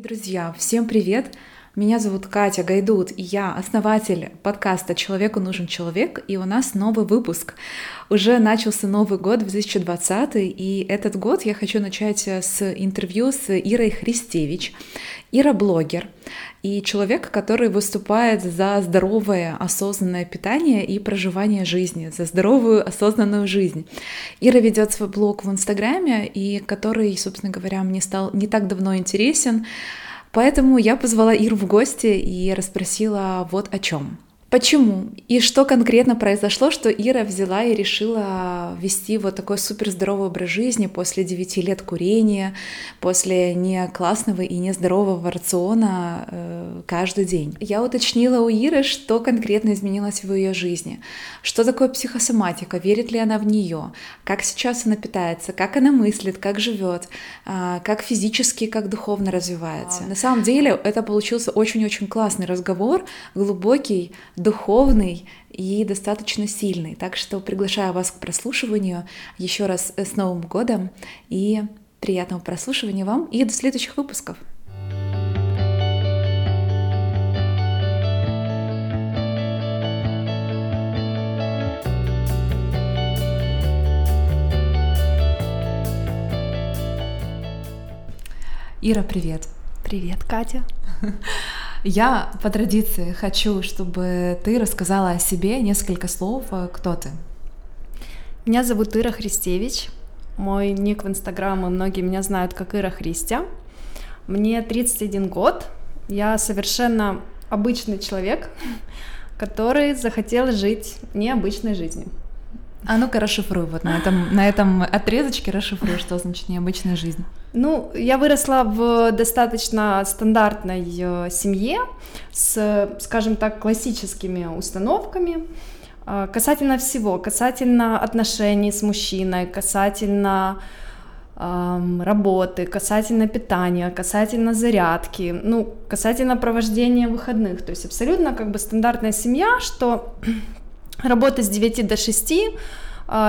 Друзья, всем привет! Меня зовут Катя Гайдут, и я основатель подкаста «Человеку нужен человек», и у нас новый выпуск. Уже начался Новый год, 2020, и этот год я хочу начать с интервью с Ирой Христевич. Ира — блогер и человек, который выступает за здоровое осознанное питание и проживание жизни, за здоровую осознанную жизнь. Ира ведет свой блог в Инстаграме, и который, собственно говоря, мне стал не так давно интересен. Поэтому я позвала Иру в гости и расспросила вот о чем. Почему? И что конкретно произошло, что Ира взяла и решила вести вот такой супер здоровый образ жизни после 9 лет курения, после не классного и не здорового рациона э, каждый день? Я уточнила у Иры, что конкретно изменилось в ее жизни, что такое психосоматика, верит ли она в нее, как сейчас она питается, как она мыслит, как живет, э, как физически, как духовно развивается. На самом деле это получился очень-очень классный разговор, глубокий, духовный и достаточно сильный. Так что приглашаю вас к прослушиванию еще раз с Новым годом и приятного прослушивания вам и до следующих выпусков. Ира, привет. Привет, Катя. Я по традиции хочу, чтобы ты рассказала о себе несколько слов. Кто ты? Меня зовут Ира Христевич. Мой ник в Инстаграм, и многие меня знают как Ира Христя. Мне 31 год. Я совершенно обычный человек, который захотел жить необычной жизнью. А ну-ка расшифруй вот на этом, на этом отрезочке расшифруй, что значит необычная жизнь. Ну, я выросла в достаточно стандартной э, семье с, скажем так, классическими установками э, касательно всего, касательно отношений с мужчиной, касательно работы, касательно питания, касательно зарядки, ну, касательно провождения выходных. То есть абсолютно как бы стандартная семья, что работа с 9 до 6, а,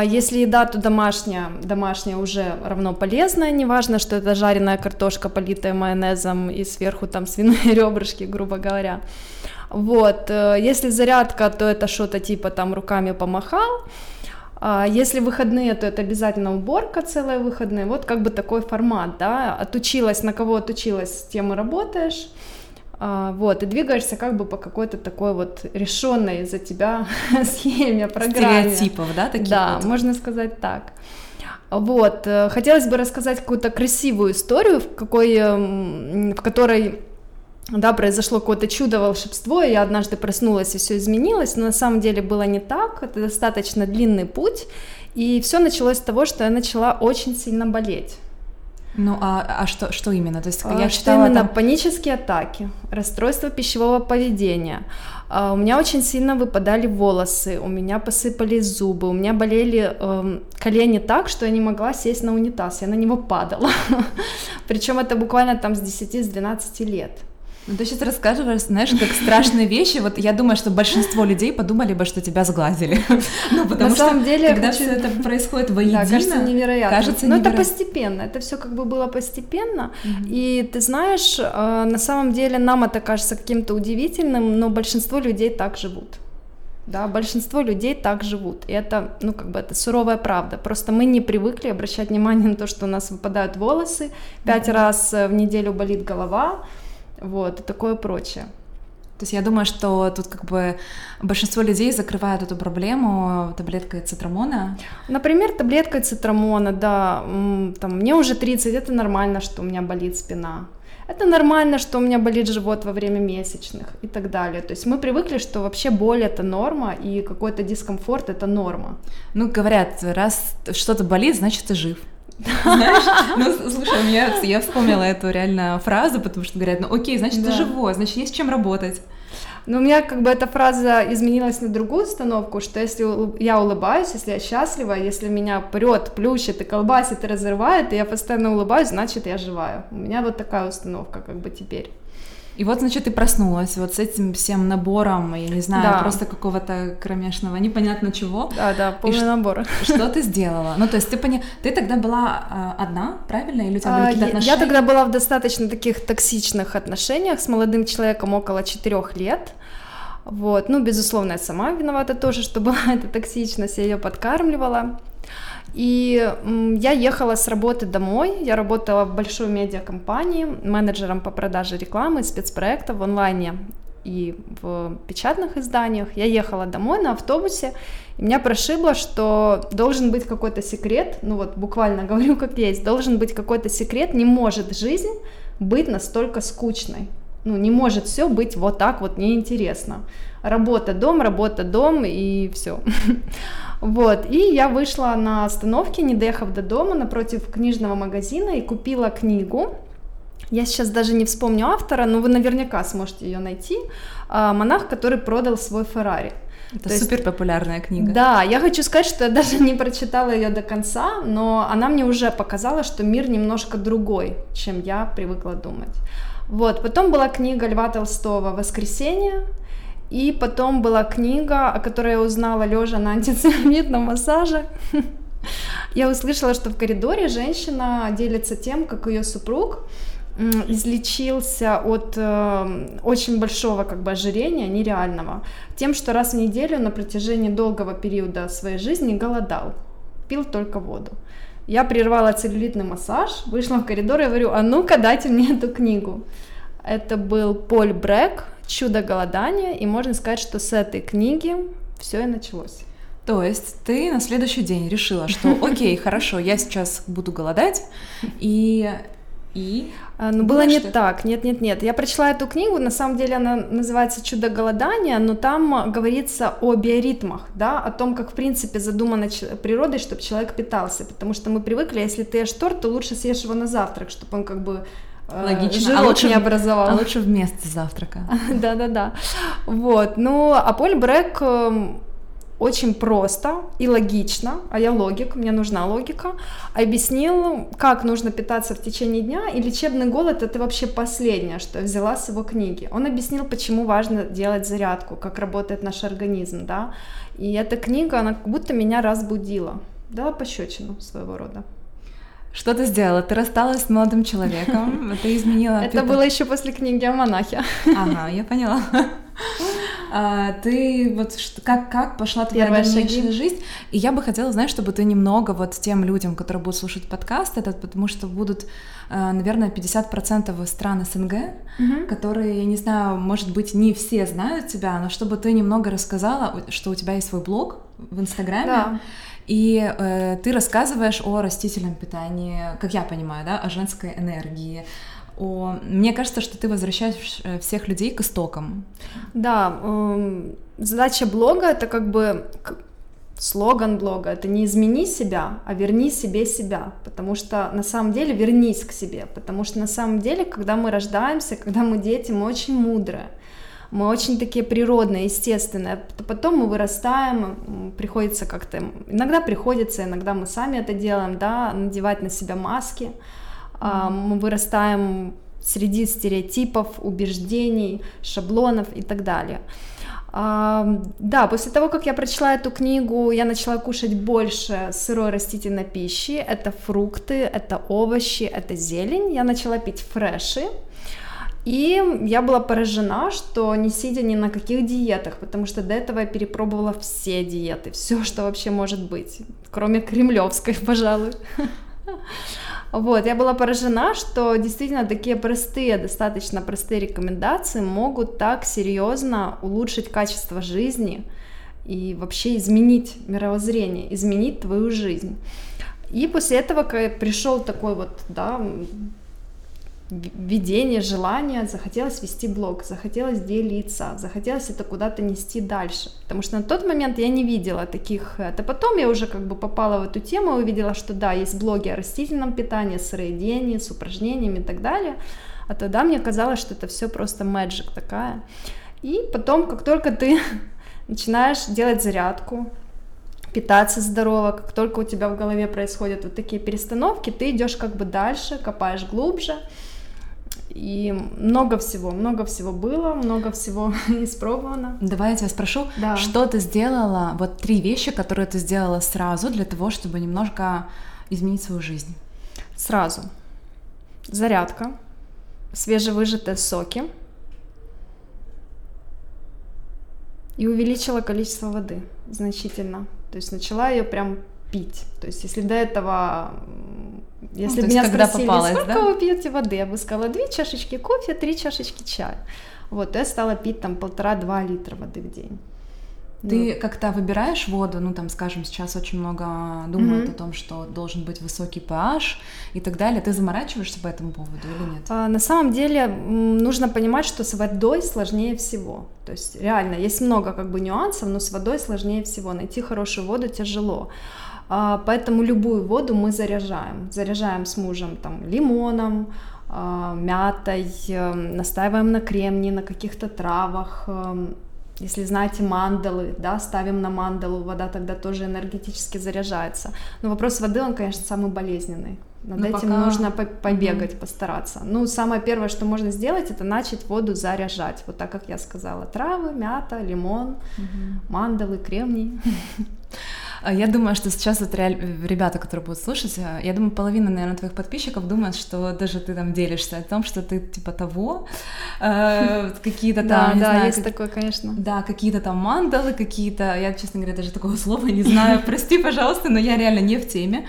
если еда, то домашняя, домашняя уже равно полезная, неважно, что это жареная картошка, политая майонезом и сверху там свиные ребрышки, грубо говоря. Вот, э, если зарядка, то это что-то типа там руками помахал, а если выходные, то это обязательно уборка целые выходные. Вот как бы такой формат, да. Отучилась, на кого отучилась, тем и работаешь. А, вот, и двигаешься как бы по какой-то такой вот решенной за тебя схеме, программе. Стереотипов, да, такие Да, вот? можно сказать так. Вот, э, хотелось бы рассказать какую-то красивую историю, в, какой, эм, в которой да, произошло какое-то чудо, волшебство, и я однажды проснулась, и все изменилось, но на самом деле было не так, это достаточно длинный путь, и все началось с того, что я начала очень сильно болеть. Ну а, а что, что именно? То есть а, я что читала именно там... панические атаки, расстройство пищевого поведения. А, у меня очень сильно выпадали волосы, у меня посыпались зубы, у меня болели э, колени так, что я не могла сесть на унитаз, я на него падала. Причем это буквально там с 10-12 лет. Ну, ты сейчас рассказываешь, знаешь, как страшные вещи. Вот я думаю, что большинство людей подумали бы, что тебя сглазили. Ну, потому На что самом деле, когда очень... все это происходит воедино, да, кажется невероятно. Кажется Но это постепенно, это все как бы было постепенно. Mm-hmm. И ты знаешь, э, на самом деле нам это кажется каким-то удивительным, но большинство людей так живут. Да, большинство людей так живут. И это, ну, как бы это суровая правда. Просто мы не привыкли обращать внимание на то, что у нас выпадают волосы, пять mm-hmm. раз в неделю болит голова, вот, и такое прочее. То есть я думаю, что тут как бы большинство людей закрывают эту проблему таблеткой цитрамона. Например, таблеткой цитрамона, да, там, мне уже 30, это нормально, что у меня болит спина. Это нормально, что у меня болит живот во время месячных и так далее. То есть мы привыкли, что вообще боль это норма и какой-то дискомфорт это норма. Ну, говорят, раз что-то болит, значит ты жив. Знаешь, ну, слушай, у меня, я вспомнила эту реально фразу, потому что говорят, ну окей, значит, да. ты живой, значит, есть чем работать. Но у меня как бы эта фраза изменилась на другую установку, что если я улыбаюсь, если я счастлива, если меня прет, плющит и колбасит и разрывает, и я постоянно улыбаюсь, значит я живая. У меня вот такая установка как бы теперь. И вот, значит, ты проснулась вот с этим всем набором, я не знаю, Да. просто какого-то кромешного, непонятно чего. Да, да, полный набор. Что ты сделала? Ну, то есть ты поня... ты тогда была а, одна, правильно? Или у тебя были А, какие-то отношения? я тогда была в достаточно таких токсичных отношениях с молодым человеком около четырех лет. Вот, ну, безусловно, я сама виновата тоже, что была эта токсичность, я ее подкармливала. И я ехала с работы домой, я работала в большой медиакомпании, менеджером по продаже рекламы, спецпроектов в онлайне и в печатных изданиях. Я ехала домой на автобусе, и меня прошибло, что должен быть какой-то секрет, ну вот буквально говорю как есть, должен быть какой-то секрет, не может жизнь быть настолько скучной. Ну, не может все быть вот так вот неинтересно. Работа, дом, работа, дом и все. Вот, и я вышла на остановке, не доехав до дома, напротив книжного магазина и купила книгу. Я сейчас даже не вспомню автора, но вы наверняка сможете ее найти. А, Монах, который продал свой Феррари. Это то супер популярная книга. Да, я хочу сказать, что я даже не прочитала ее до конца, но она мне уже показала, что мир немножко другой, чем я привыкла думать. Вот, потом была книга Льва Толстого «Воскресенье», и потом была книга, о которой я узнала лежа на антицеллюлитном массаже. Я услышала, что в коридоре женщина делится тем, как ее супруг излечился от э, очень большого как бы ожирения, нереального, тем, что раз в неделю на протяжении долгого периода своей жизни голодал, пил только воду. Я прервала целлюлитный массаж, вышла в коридор и говорю, а ну-ка дайте мне эту книгу. Это был Поль Брэк «Чудо голодания», и можно сказать, что с этой книги все и началось. То есть ты на следующий день решила, что окей, хорошо, я сейчас буду голодать, и... и... А, Ну, Было не что? так, нет-нет-нет. Я прочла эту книгу, на самом деле она называется «Чудо голодания», но там а, говорится о биоритмах, да, о том, как, в принципе, задумано природой, чтобы человек питался, потому что мы привыкли, если ты ешь торт, то лучше съешь его на завтрак, чтобы он как бы Логично. жирок А лучше не в- образовал. А лучше вместо завтрака. Да-да-да. Вот. Ну, а Поль Брэк эм, очень просто и логично, а я логик, мне нужна логика, объяснил, как нужно питаться в течение дня, и лечебный голод это вообще последнее, что я взяла с его книги. Он объяснил, почему важно делать зарядку, как работает наш организм, да, и эта книга, она как будто меня разбудила, дала пощечину своего рода. Что ты сделала? Ты рассталась с молодым человеком, ты изменила... Это было еще после книги о монахе. Ага, я поняла. А, ты вот как, как пошла твоя дальнейшая жизнь? И я бы хотела, знаешь, чтобы ты немного вот тем людям, которые будут слушать подкаст этот, потому что будут, э, наверное, 50% стран СНГ, которые, я не знаю, может быть, не все знают тебя, но чтобы ты немного рассказала, что у тебя есть свой блог в Инстаграме, Да. И э, ты рассказываешь о растительном питании, как я понимаю, да, о женской энергии. О... Мне кажется, что ты возвращаешь э, всех людей к истокам. Да, эм, задача блога это как бы слоган блога, это не измени себя, а верни себе себя, потому что на самом деле вернись к себе, потому что на самом деле, когда мы рождаемся, когда мы дети, мы очень мудрые, мы очень такие природные, естественные, потом мы вырастаем, приходится как-то, иногда приходится, иногда мы сами это делаем, да, надевать на себя маски, а, мы вырастаем среди стереотипов, убеждений, шаблонов и так далее. А, Да, после того, как я прочла эту книгу, я начала кушать больше сырой растительной пищи. Это фрукты, это овощи, это зелень. Я начала пить фреши. И я была поражена, что не сидя ни на каких диетах, потому что до этого я перепробовала все диеты, все, что вообще может быть, кроме кремлевской, пожалуй. Вот, я была поражена, что действительно такие простые, достаточно простые рекомендации могут так серьезно улучшить качество жизни и вообще изменить мировоззрение, изменить твою жизнь. И после этого пришел такой вот, да, видение, желание, захотелось вести блог, захотелось делиться, захотелось это куда-то нести дальше. Потому что на тот момент я не видела таких... Это потом я уже как бы попала в эту тему и увидела, что да, есть блоги о растительном питании, сыроедении, с упражнениями и так далее. А тогда мне казалось, что это все просто magic такая. И потом, как только ты начинаешь делать зарядку, питаться здорово, как только у тебя в голове происходят вот такие перестановки, ты идешь как бы дальше, копаешь глубже, И много всего, много всего было, много всего испробовано. Давай я тебя спрошу, Да. что ты сделала, вот три вещи, которые ты сделала сразу для того, чтобы немножко изменить свою жизнь? Сразу. Зарядка, свежевыжатые соки и увеличила количество воды значительно. То есть начала ее прям пить. То есть если до этого, если то бы меня спросили, попалось, сколько да? вы пьете воды, я бы сказала две чашечки кофе, три чашечки чая. Вот, я стала пить там полтора-два литра воды в день. Ты как-то выбираешь воду, ну там, скажем, сейчас очень много думают Мгм. о том, что должен быть высокий pH и так далее. Ты заморачиваешься по этому поводу или нет? А, На самом деле нужно понимать, что с водой сложнее всего. То есть реально есть много как бы нюансов, но с водой сложнее всего. Найти хорошую воду тяжело. А, Поэтому любую воду мы заряжаем. Заряжаем с мужем там лимоном, а, мятой, эм, настаиваем на кремнии, на каких-то травах. эм, Если знаете мандалы, да, ставим на мандалу, вода тогда тоже энергетически заряжается. Но вопрос воды, он, конечно, самый болезненный. Над Ну, этим пока- нужно по- побегать, постараться. Ну, самое первое, что можно сделать, это начать воду заряжать. Вот так, как я сказала. Травы, мята, лимон, мандалы, кремний. Я думаю, что сейчас вот реаль- ребята, которые будут слушать, а, я думаю, половина, наверное, твоих подписчиков думает, что даже ты там делишься о том, что ты типа того, э, какие-то там, Да, не да, знаю, есть как- такое, конечно. Да, какие-то там мандалы, какие-то, я, честно говоря, даже такого слова не знаю, прости, пожалуйста, но я реально не в теме.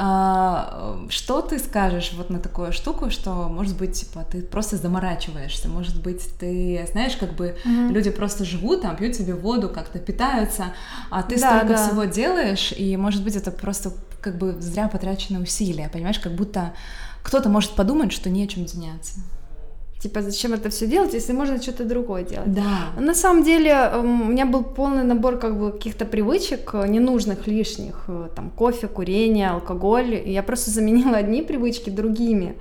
А, Что ты скажешь вот на такую штуку, что, может быть, типа, ты просто заморачиваешься, может быть, ты, знаешь, как бы Мгм. люди просто живут там, пьют себе воду, как-то питаются, а ты Да, столько да. всего делаешь, и, может быть, это просто как бы зря потраченные усилия, понимаешь, как будто кто-то может подумать, что не о чем заняться. Типа, зачем это все делать, если можно что-то другое делать? Да. На самом деле эм, у меня был полный набор как бы каких-то привычек э, ненужных, лишних, э, там кофе, курение, алкоголь. И я просто заменила одни привычки другими.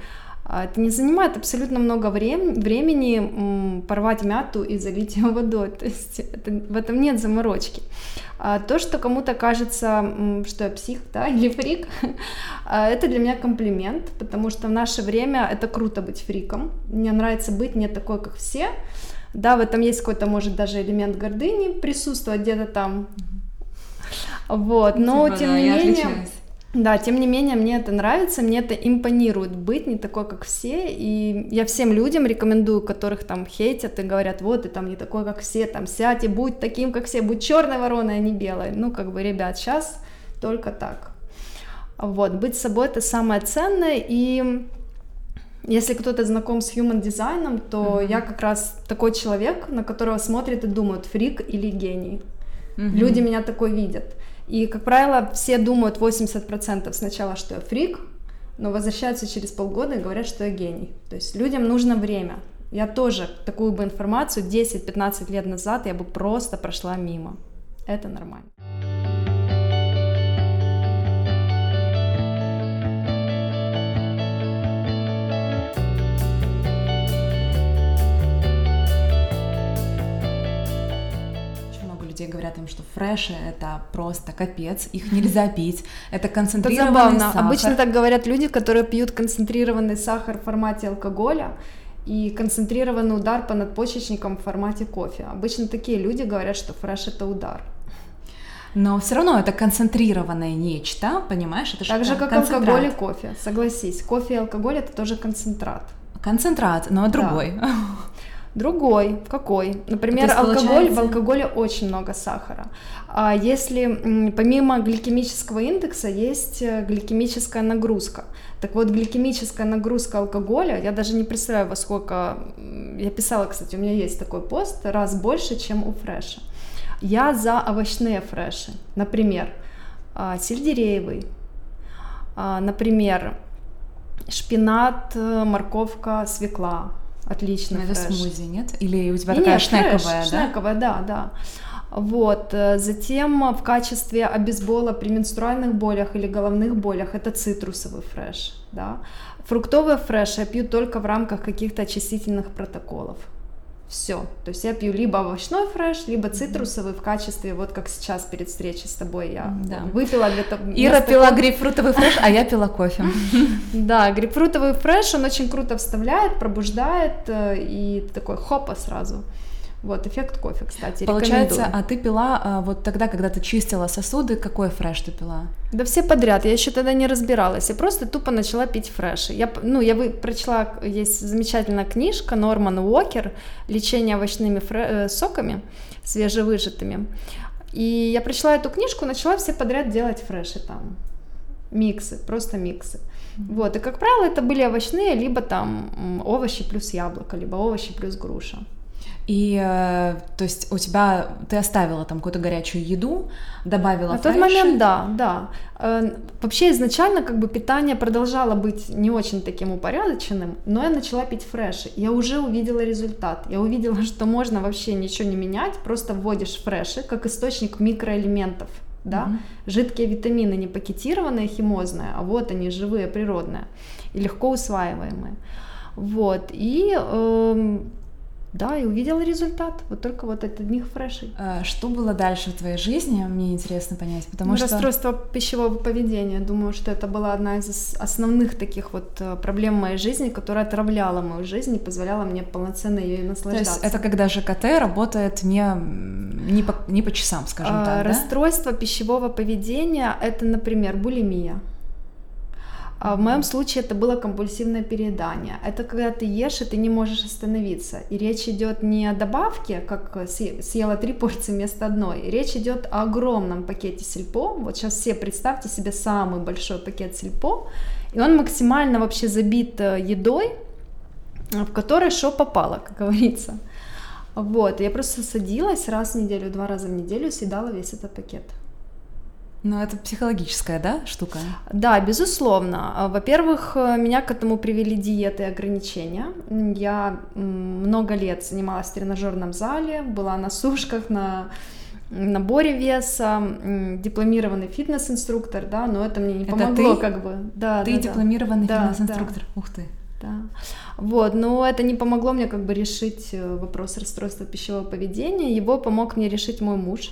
А Это не занимает абсолютно много врем- времени порвать мяту и залить ее водой. То есть это, в этом нет заморочки. А то, что кому-то кажется, что я псих, да, или фрик, а, это для меня комплимент, потому что в наше время это круто быть фриком. Мне нравится быть не такой, как все. Да, в этом есть какой-то, может, даже элемент гордыни присутствовать где-то там. Вот, но Типа, тем да, не менее, отличаюсь. Да, тем не менее, мне это нравится, мне это импонирует быть не такой, как все, и я всем людям рекомендую, которых там хейтят и говорят, вот, ты там не такой, как все, там, сядь и будь таким, как все, будь черной вороной, а не белой. Ну, как бы, ребят, сейчас только так. Вот, быть собой это самое ценное, и если кто-то знаком с human дизайном, то Мгм. я как раз такой человек, на которого смотрят и думают, фрик или гений. Мгм. Люди меня такой видят. И, как правило, все думают 80% сначала, что я фрик, но возвращаются через полгода и говорят, что я гений. То есть людям нужно время. Я тоже такую бы информацию 10-15 лет назад я бы просто прошла мимо. Это нормально. Говорят им, что фреши это просто капец, их нельзя пить, это Это концентрированный забавно. сахар. Обычно так говорят люди, которые пьют концентрированный сахар в формате алкоголя и концентрированный удар по надпочечникам в формате кофе. Обычно такие люди говорят, что фреш это удар. Но все равно это концентрированное нечто, понимаешь? Это Так же, как концентрат. алкоголь и кофе. Согласись, кофе и алкоголь это тоже концентрат. Концентрат, но другой. Другой, какой? Например, есть, алкоголь, получается- в алкоголе очень много сахара. А если помимо гликемического индекса есть э, гликемическая нагрузка. Так вот, гликемическая нагрузка алкоголя, я даже не представляю, во сколько... Я писала, кстати, у меня есть такой пост, раз больше, чем у фреша. Я за овощные фреши. Например, а, сельдереевый, а, например, шпинат, э, морковка, свекла. Отличный Это фреш. смузи, нет? Или у тебя такая нет, шнековая, фреш, да? Шнековая, да, да. Вот. э, Затем в качестве обезбола при менструальных болях или головных болях это цитрусовый фреш, да. Фруктовый фреш я пью только в рамках каких-то очистительных протоколов. Все. То есть я пью либо овощной фреш, либо цитрусовый в качестве, вот как сейчас перед встречей с тобой я да. выпила для того. Ира пила грейпфрутовый фреш, а я пила кофе. Да, грейпфрутовый фреш, он очень круто вставляет, пробуждает э, и такой хопа сразу. Вот, эффект кофе, кстати, Получается, а ты пила а, вот тогда, когда ты чистила сосуды, какой фреш ты пила? Да все подряд, я еще тогда не разбиралась, я просто тупо начала пить фреши. Я, ну, я вы, прочла, есть замечательная книжка Норман Уокер «Лечение овощными фре- э, соками, свежевыжатыми». И я прочла эту книжку, начала все подряд делать фреши там, миксы, просто миксы. Вот, и, как правило, это были овощные, либо там овощи плюс яблоко, либо овощи плюс груша. И, э, то есть, у тебя, ты оставила там какую-то горячую еду, добавила На тот момент, да, да. Э, вообще, изначально, как бы, питание продолжало быть не очень таким упорядоченным, но я начала пить фреши. Я уже увидела результат. Я увидела, что можно вообще ничего не менять, просто вводишь фреши как источник микроэлементов, да, mm-hmm. жидкие витамины, не пакетированные, химозные, а вот они, живые, природные и легко усваиваемые. Вот, и... Э, да, и увидела результат, вот только вот от одних фрешей. А что было дальше в твоей жизни, мне интересно понять, потому ну, что... Расстройство пищевого поведения, думаю, что это была одна из основных таких вот э, проблем моей жизни, которая отравляла мою жизнь и позволяла мне полноценно ее наслаждаться. То есть это когда ЖКТ работает не, не, по, не по часам, скажем а, так, Расстройство да? пищевого поведения — это, например, булимия. А в моем случае это было компульсивное переедание. Это когда ты ешь, и ты не можешь остановиться. И речь идет не о добавке, как съела три порции вместо одной. Речь идет о огромном пакете сельпо. Вот сейчас все представьте себе самый большой пакет сельпо. И он максимально вообще забит э, едой, в которой что попало, как говорится. Вот, я просто садилась раз в неделю, два раза в неделю, съедала весь этот пакет. Но это психологическая, да, штука? Да, безусловно. А, во-первых, э, меня к этому привели диеты и ограничения. Я много лет занималась в тренажерном зале, была на сушках, на наборе веса, дипломированный фитнес-инструктор, да, но это мне не помогло, ты? как бы. Да, ты да, дипломированный да. фитнес-инструктор. Да. Ух ты. Да. Вот, но это не помогло мне как бы решить э, вопрос расстройства пищевого поведения. Его помог мне решить мой муж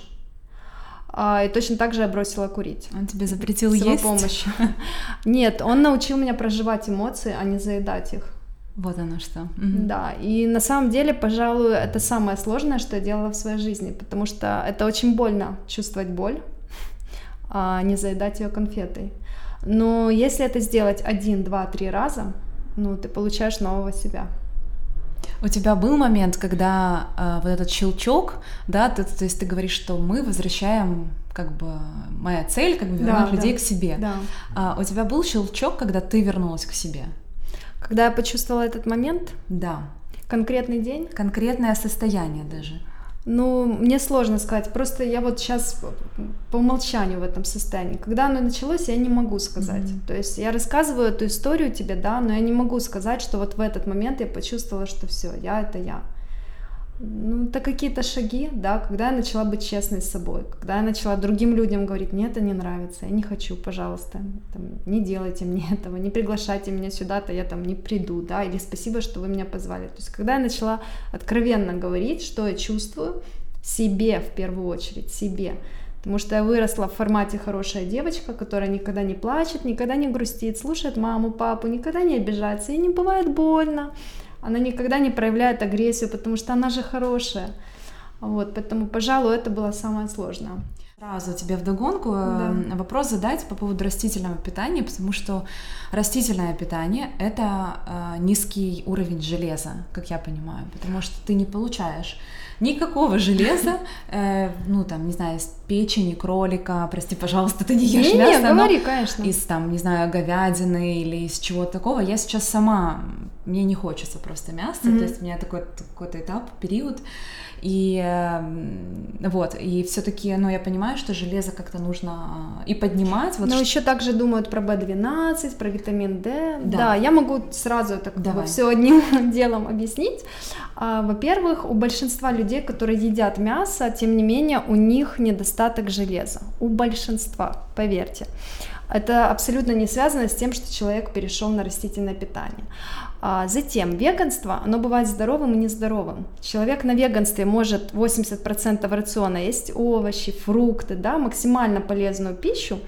и точно так же я бросила курить. Он тебе запретил с есть? помощью. Нет, он научил меня проживать эмоции, а не заедать их. Вот оно что. Угу. Да, и на самом деле, пожалуй, это самое сложное, что я делала в своей жизни, потому что это очень больно чувствовать боль, а не заедать ее конфетой. Но если это сделать один, два, три раза, ну, ты получаешь нового себя. У тебя был момент, когда э, вот этот щелчок, да, ты, то есть ты говоришь, что мы возвращаем, как бы моя цель, как бы вернуть да, людей да, к себе. Да. А, у тебя был щелчок, когда ты вернулась к себе? Когда я почувствовала этот момент? Да. Конкретный день? Конкретное состояние даже. Ну, мне сложно сказать. Просто я вот сейчас по умолчанию в этом состоянии. Когда оно началось, я не могу сказать. Mm-hmm. То есть я рассказываю эту историю тебе, да, но я не могу сказать, что вот в этот момент я почувствовала, что все, я это я. Ну, это какие-то шаги, да, когда я начала быть честной с собой, когда я начала другим людям говорить, мне это не нравится, я не хочу, пожалуйста, там, не делайте мне этого, не приглашайте меня сюда-то, я там не приду, да, или спасибо, что вы меня позвали. То есть, когда я начала откровенно говорить, что я чувствую, себе в первую очередь, себе, потому что я выросла в формате хорошая девочка, которая никогда не плачет, никогда не грустит, слушает маму, папу, никогда не обижается, ей не бывает больно, она никогда не проявляет агрессию, потому что она же хорошая. Вот, поэтому, пожалуй, это было самое сложное. Сразу тебе вдогонку да. Эм, вопрос задать по поводу растительного питания, потому что растительное питание — это э, низкий уровень железа, как я понимаю, потому что ты не получаешь никакого железа, э, ну там, не знаю, из печени кролика, прости, пожалуйста, ты не ешь не, мясо, не, говори, конечно. из там, не знаю, говядины или из чего-то такого. Я сейчас сама, мне не хочется просто мяса, mm-hmm. то есть у меня такой какой-то этап, период, и э, вот, и все-таки, ну, я понимаю, что железо как-то нужно а, и поднимать. Вот Но что... еще также думают про B12, про витамин D. Да, да я могу сразу так Давай. все одним делом объяснить. А, во-первых, у большинства людей, которые едят мясо, тем не менее, у них недостаток железа. У большинства, поверьте. Это абсолютно не связано с тем, что человек перешел на растительное питание. А затем веганство, оно бывает здоровым и нездоровым. Человек на веганстве может 80% рациона есть овощи, фрукты, да, максимально полезную пищу,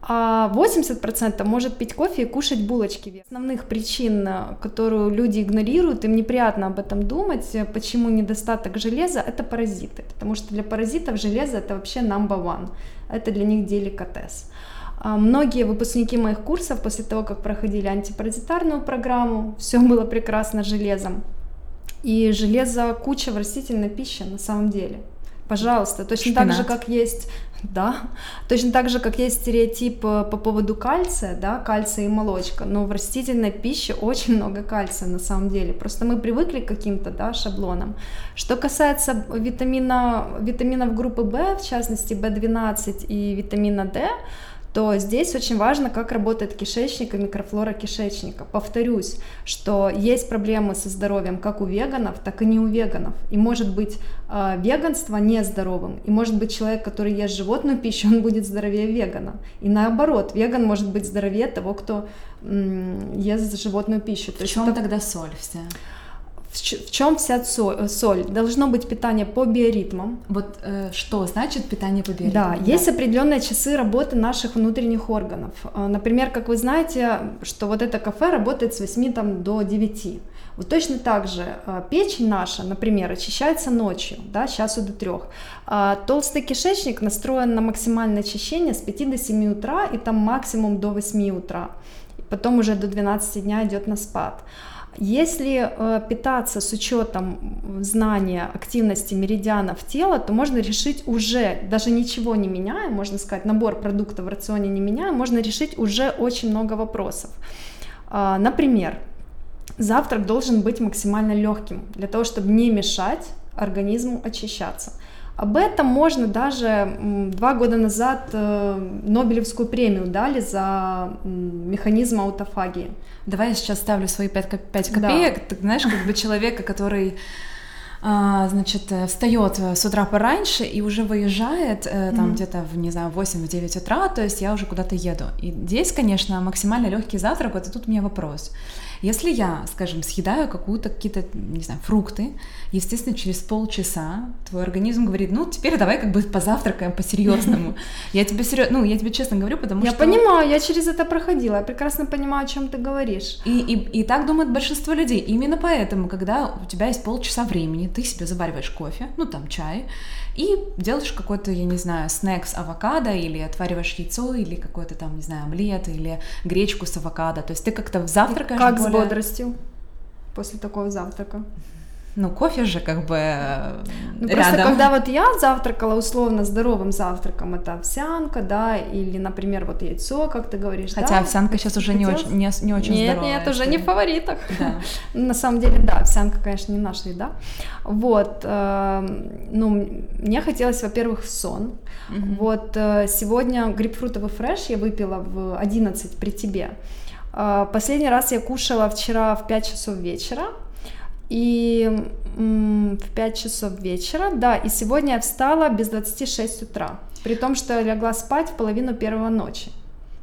а 80% может пить кофе и кушать булочки. Основных причин, которую люди игнорируют, им неприятно об этом думать, почему недостаток железа, это паразиты, потому что для паразитов железо это вообще number one, это для них деликатес. А многие выпускники моих курсов после того, как проходили антипаразитарную программу, все было прекрасно железом. И железо куча в растительной пище на самом деле. Пожалуйста, точно Шпинат. так же, как есть, да, точно так же, как есть стереотип э, по поводу кальция, да, кальция и молочка, но в растительной пище очень много кальция на самом деле, просто мы привыкли к каким-то, да, шаблонам. Что касается витамина, витаминов группы В, в частности, В12 и витамина D, то здесь очень важно, как работает кишечник и микрофлора кишечника. Повторюсь, что есть проблемы со здоровьем как у веганов, так и не у веганов. И может быть э, веганство нездоровым, и может быть человек, который ест животную пищу, он будет здоровее вегана. И наоборот, веган может быть здоровее того, кто ест животную пищу. То в чем это... тогда соль вся? В чем вся э, соль? Должно быть питание по биоритмам. Вот э, что значит питание по биоритмам? Да, да, есть определенные часы работы наших внутренних органов. Э, например, как вы знаете, что вот это кафе работает с 8 там, до 9. Вот точно так же э, печень наша, например, очищается ночью, да, с часу до 3. А толстый кишечник настроен на максимальное очищение с 5 до 7 утра и там максимум до 8 утра. Потом уже до 12 дня идет на спад. Если э, питаться с учетом знания активности меридианов тела, то можно решить уже, даже ничего не меняя, можно сказать, набор продуктов в рационе не меняя, можно решить уже очень много вопросов. Э, например, завтрак должен быть максимально легким, для того, чтобы не мешать организму очищаться. Об этом можно даже два года назад э, Нобелевскую премию дали за механизм аутофагии. Давай я сейчас ставлю свои 5, 5 копеек. Да. Ты знаешь, как бы человека, который а, значит, э, встает с утра пораньше и уже выезжает э, там mm-hmm. где-то в, не знаю, 8-9 утра, то есть я уже куда-то еду. И здесь, конечно, максимально легкий завтрак, вот и тут у меня вопрос. Если я, скажем, съедаю какую-то какие-то, не знаю, фрукты, естественно, через полчаса твой организм говорит, ну, теперь давай как бы позавтракаем по-серьезному. Я тебе серьезно, ну, я тебе честно говорю, потому я что... Я понимаю, я через это проходила, я прекрасно понимаю, о чем ты говоришь. И, и, и так думает большинство людей. Именно поэтому, когда у тебя есть полчаса времени, ты себе завариваешь кофе, ну, там, чай, и делаешь какой-то, я не знаю, снэк с авокадо, или отвариваешь яйцо, или какой-то там, не знаю, омлет, или гречку с авокадо. То есть ты как-то завтракаешь Как более... с бодростью после такого завтрака? Ну, кофе же как бы э, ну, рядом. Просто когда вот я завтракала условно здоровым завтраком, это овсянка, да, или, например, вот яйцо, как ты говоришь, Хотя да? овсянка сейчас уже не очень, не, не очень нет, здоровая. Нет, уже не в фаворитах. Да. На самом деле, да, овсянка, конечно, не наша еда. Вот, э, ну, мне хотелось, во-первых, сон. Угу. Вот э, сегодня грейпфрутовый фреш я выпила в 11 при тебе. Э, последний раз я кушала вчера в 5 часов вечера, и в 5 часов вечера, да, и сегодня я встала без 26 утра, при том, что легла спать в половину первого ночи.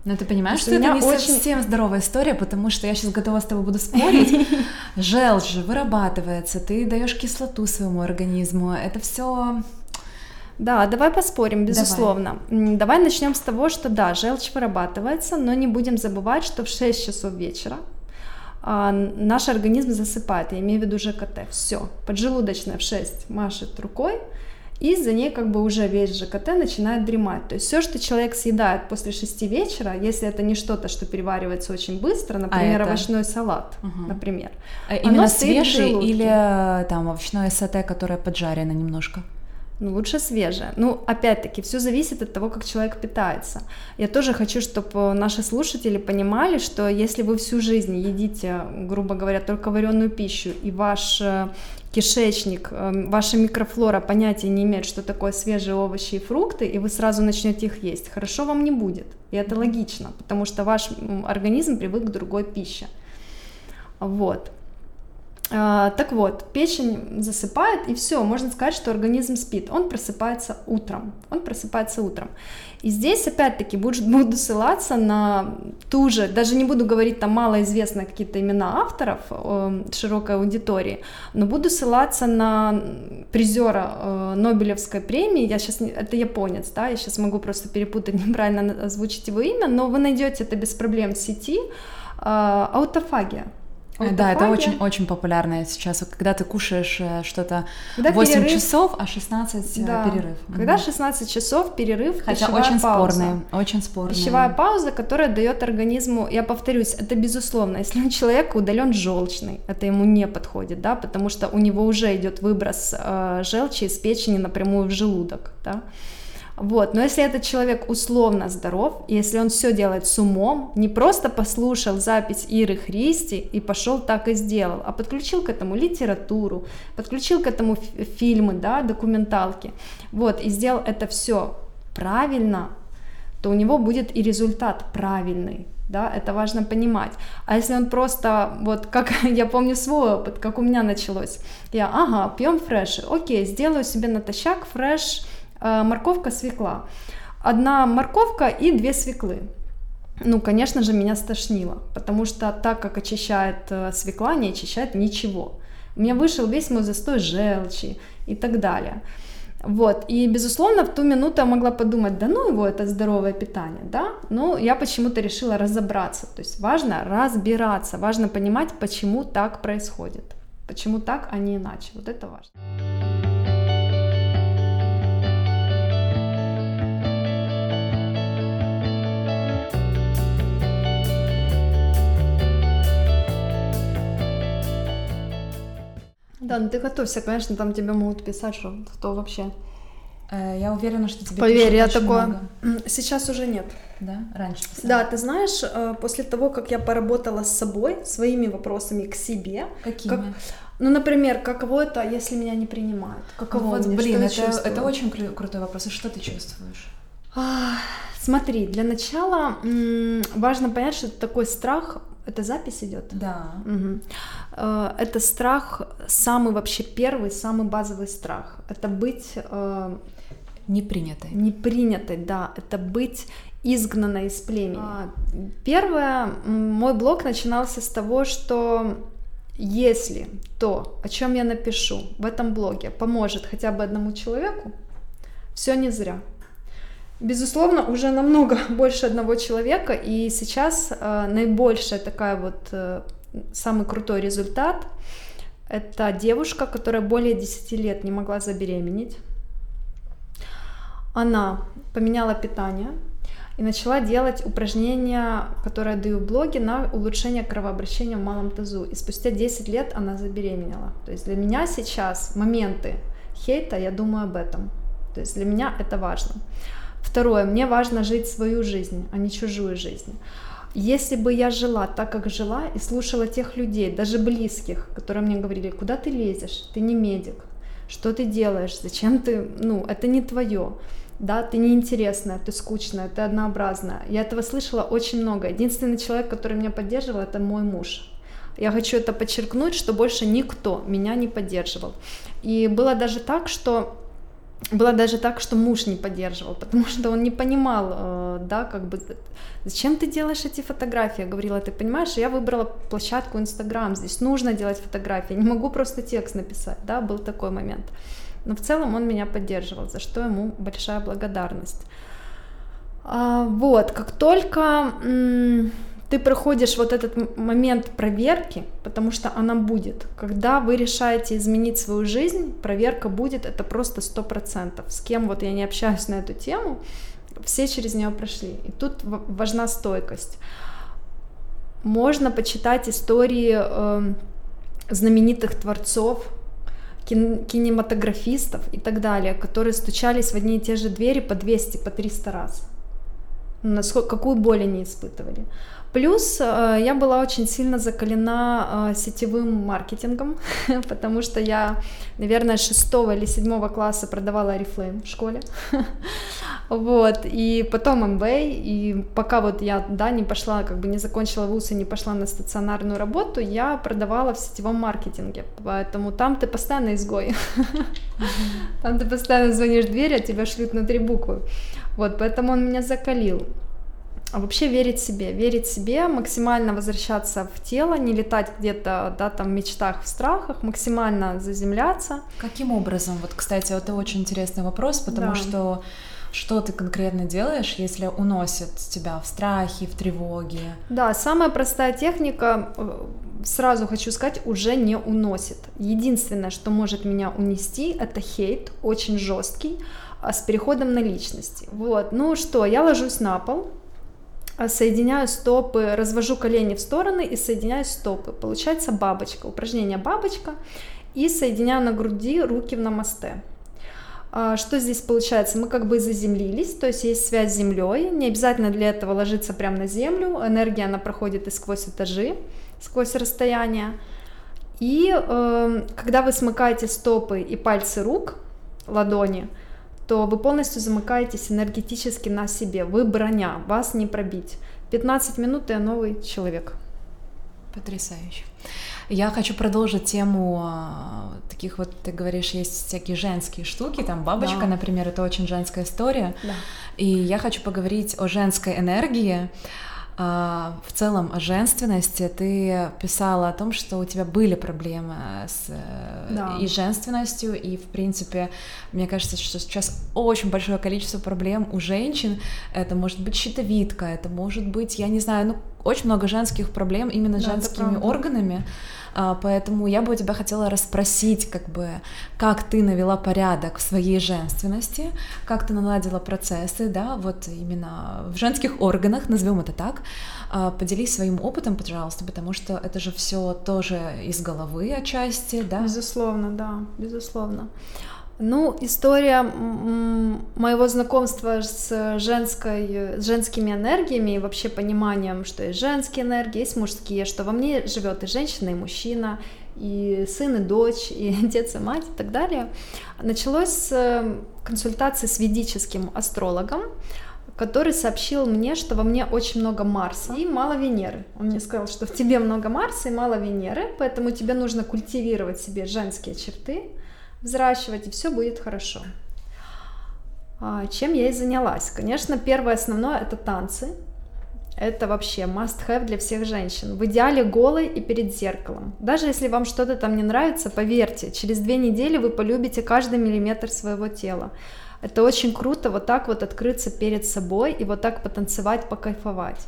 Но ты понимаешь, что, что это не очень... совсем здоровая история, потому что я сейчас готова с тобой буду спорить. Желчь же вырабатывается, ты даешь кислоту своему организму, это все да, давай поспорим, безусловно. Давай. давай начнем с того, что да, желчь вырабатывается, но не будем забывать, что в 6 часов вечера а, наш организм засыпает, я имею в виду ЖКТ, все, поджелудочная в 6 машет рукой, и за ней как бы уже весь ЖКТ начинает дремать. То есть все, что человек съедает после 6 вечера, если это не что-то, что переваривается очень быстро, например, а это... овощной салат, угу. например. А именно свежий или э, там овощное сате, которое поджарено немножко? Ну, лучше свежее. Ну, опять-таки, все зависит от того, как человек питается. Я тоже хочу, чтобы наши слушатели понимали, что если вы всю жизнь едите, грубо говоря, только вареную пищу, и ваш э, кишечник, э, ваша микрофлора понятия не имеет, что такое свежие овощи и фрукты, и вы сразу начнете их есть, хорошо вам не будет. И это логично, потому что ваш организм привык к другой пище. Вот. А, так вот, печень засыпает, и все, можно сказать, что организм спит. Он просыпается утром. Он просыпается утром. И здесь, опять-таки, буду, буду ссылаться на ту же, даже не буду говорить там малоизвестные какие-то имена авторов э, широкой аудитории, но буду ссылаться на призера э, Нобелевской премии, я сейчас, это японец, да, я сейчас могу просто перепутать, неправильно озвучить его имя, но вы найдете это без проблем в сети, э, аутофагия. Аутофагия. Да, это очень, очень популярно сейчас. Когда ты кушаешь э, что-то когда 8 перерыв, часов, а 16 э, да. перерыв. Когда 16 часов перерыв, Хотя очень пауза. спорные, очень спорные. Пищевая пауза, которая дает организму, я повторюсь, это безусловно, если у человека удален желчный, это ему не подходит, да, потому что у него уже идет выброс э, желчи из печени напрямую в желудок, да. Вот, но если этот человек условно здоров, если он все делает с умом, не просто послушал запись Иры Христи и пошел так и сделал, а подключил к этому литературу, подключил к этому фильмы, да, документалки, вот, и сделал это все правильно, то у него будет и результат правильный, да, это важно понимать. А если он просто, вот как я помню свой опыт, как у меня началось, я, ага, пьем фреш, окей, сделаю себе натощак фреш, морковка, свекла. Одна морковка и две свеклы. Ну, конечно же, меня стошнило, потому что так как очищает э, свекла, не очищает ничего. У меня вышел весь мой застой желчи и так далее. Вот, и, безусловно, в ту минуту я могла подумать, да ну его, это здоровое питание, да, но я почему-то решила разобраться, то есть важно разбираться, важно понимать, почему так происходит, почему так, а не иначе, вот это важно. Да, ну ты готовься, конечно, там тебе могут писать, что кто вообще. Э, я уверена, что тебе Поверь, я такое. Много. Сейчас уже нет. Да, раньше. Писали. Да, ты знаешь, э, после того, как я поработала с собой, своими вопросами к себе. Какими? Как, ну, например, каково это, если меня не принимают? Каково вот, мне, блин, это, это очень кру- крутой вопрос. И что ты чувствуешь? А, смотри, для начала важно понять, что такой страх это запись идет? Да. Угу. Это страх, самый вообще первый, самый базовый страх. Это быть... Э, Непринятой. Непринятой, да. Это быть изгнанной из племени. А, первое, мой блог начинался с того, что если то, о чем я напишу в этом блоге, поможет хотя бы одному человеку, все не зря. Безусловно, уже намного больше одного человека, и сейчас э, наибольшая такая вот э, самый крутой результат это девушка, которая более 10 лет не могла забеременеть. Она поменяла питание и начала делать упражнения, которые я даю в блоге, на улучшение кровообращения в малом тазу. И спустя 10 лет она забеременела. То есть для меня сейчас моменты хейта, я думаю об этом. То есть для меня это важно. Второе, мне важно жить свою жизнь, а не чужую жизнь. Если бы я жила так, как жила, и слушала тех людей, даже близких, которые мне говорили, куда ты лезешь, ты не медик, что ты делаешь, зачем ты, ну, это не твое, да, ты неинтересная, ты скучная, ты однообразная. Я этого слышала очень много. Единственный человек, который меня поддерживал, это мой муж. Я хочу это подчеркнуть, что больше никто меня не поддерживал. И было даже так, что было даже так, что муж не поддерживал, потому что он не понимал, э, да, как бы, зачем ты делаешь эти фотографии? Я говорила, ты понимаешь, я выбрала площадку Инстаграм, здесь нужно делать фотографии, не могу просто текст написать, да, был такой момент. Но в целом он меня поддерживал, за что ему большая благодарность. А, вот, как только ты проходишь вот этот момент проверки, потому что она будет. Когда вы решаете изменить свою жизнь, проверка будет, это просто сто процентов. С кем вот я не общаюсь на эту тему, все через нее прошли. И тут важна стойкость. Можно почитать истории э, знаменитых творцов, кин- кинематографистов и так далее, которые стучались в одни и те же двери по 200, по 300 раз. Насколько, какую боль они испытывали. Плюс э, я была очень сильно закалена э, сетевым маркетингом, потому что я, наверное, шестого или седьмого класса продавала Oriflame в школе. Вот, и потом МБА, и пока вот я, да, не пошла, как бы не закончила вуз и не пошла на стационарную работу, я продавала в сетевом маркетинге, поэтому там ты постоянно изгой. Там ты постоянно звонишь в дверь, а тебя шлют на три буквы. Вот, поэтому он меня закалил. А вообще верить себе, верить себе, максимально возвращаться в тело, не летать где-то, да, там, в мечтах, в страхах, максимально заземляться. Каким образом? Вот, кстати, это очень интересный вопрос, потому да. что что ты конкретно делаешь, если уносит тебя в страхе, в тревоге? Да, самая простая техника, э, сразу хочу сказать, уже не уносит. Единственное, что может меня унести, это хейт, очень жесткий, а с переходом на личности. Вот, ну что, я ложусь на пол, соединяю стопы, развожу колени в стороны и соединяю стопы. Получается бабочка, упражнение бабочка. И соединяю на груди руки в намасте. А, что здесь получается? Мы как бы заземлились, то есть есть связь с землей. Не обязательно для этого ложиться прямо на землю. Энергия, она проходит и сквозь этажи, сквозь расстояние. И э, когда вы смыкаете стопы и пальцы рук, ладони, то вы полностью замыкаетесь энергетически на себе. Вы броня, вас не пробить. 15 минут и новый человек. Потрясающе. Я хочу продолжить тему а, таких вот, ты говоришь, есть всякие женские штуки, там бабочка, да. например, это очень женская история. Да. И я хочу поговорить о женской энергии. А, в целом о женственности ты писала о том, что у тебя были проблемы с э, да. и женственностью, и в принципе, мне кажется, что сейчас очень большое количество проблем у женщин. Это может быть щитовидка, это может быть, я не знаю, ну очень много женских проблем именно с да, женскими органами. Поэтому я бы у тебя хотела расспросить, как бы, как ты навела порядок в своей женственности, как ты наладила процессы, да, вот именно в женских органах, назовем это так. А, поделись своим опытом, пожалуйста, потому что это же все тоже из головы отчасти, да? Безусловно, да, безусловно. Ну, история моего знакомства с, женской, с женскими энергиями и вообще пониманием, что есть женские энергии, есть мужские, что во мне живет и женщина, и мужчина, и сын, и дочь, и отец, и мать, и так далее, началось с э, консультации с ведическим астрологом, который сообщил мне, что во мне очень много Марса и мало Венеры. Он мне сказал, что в тебе много Марса и мало Венеры, поэтому тебе нужно культивировать себе женские черты, взращивать, и все будет хорошо. А, чем я и занялась? Конечно, первое основное это танцы. Это вообще must-have для всех женщин. В идеале голой и перед зеркалом. Даже если вам что-то там не нравится, поверьте, через две недели вы полюбите каждый миллиметр своего тела. Это очень круто вот так вот открыться перед собой и вот так потанцевать, покайфовать.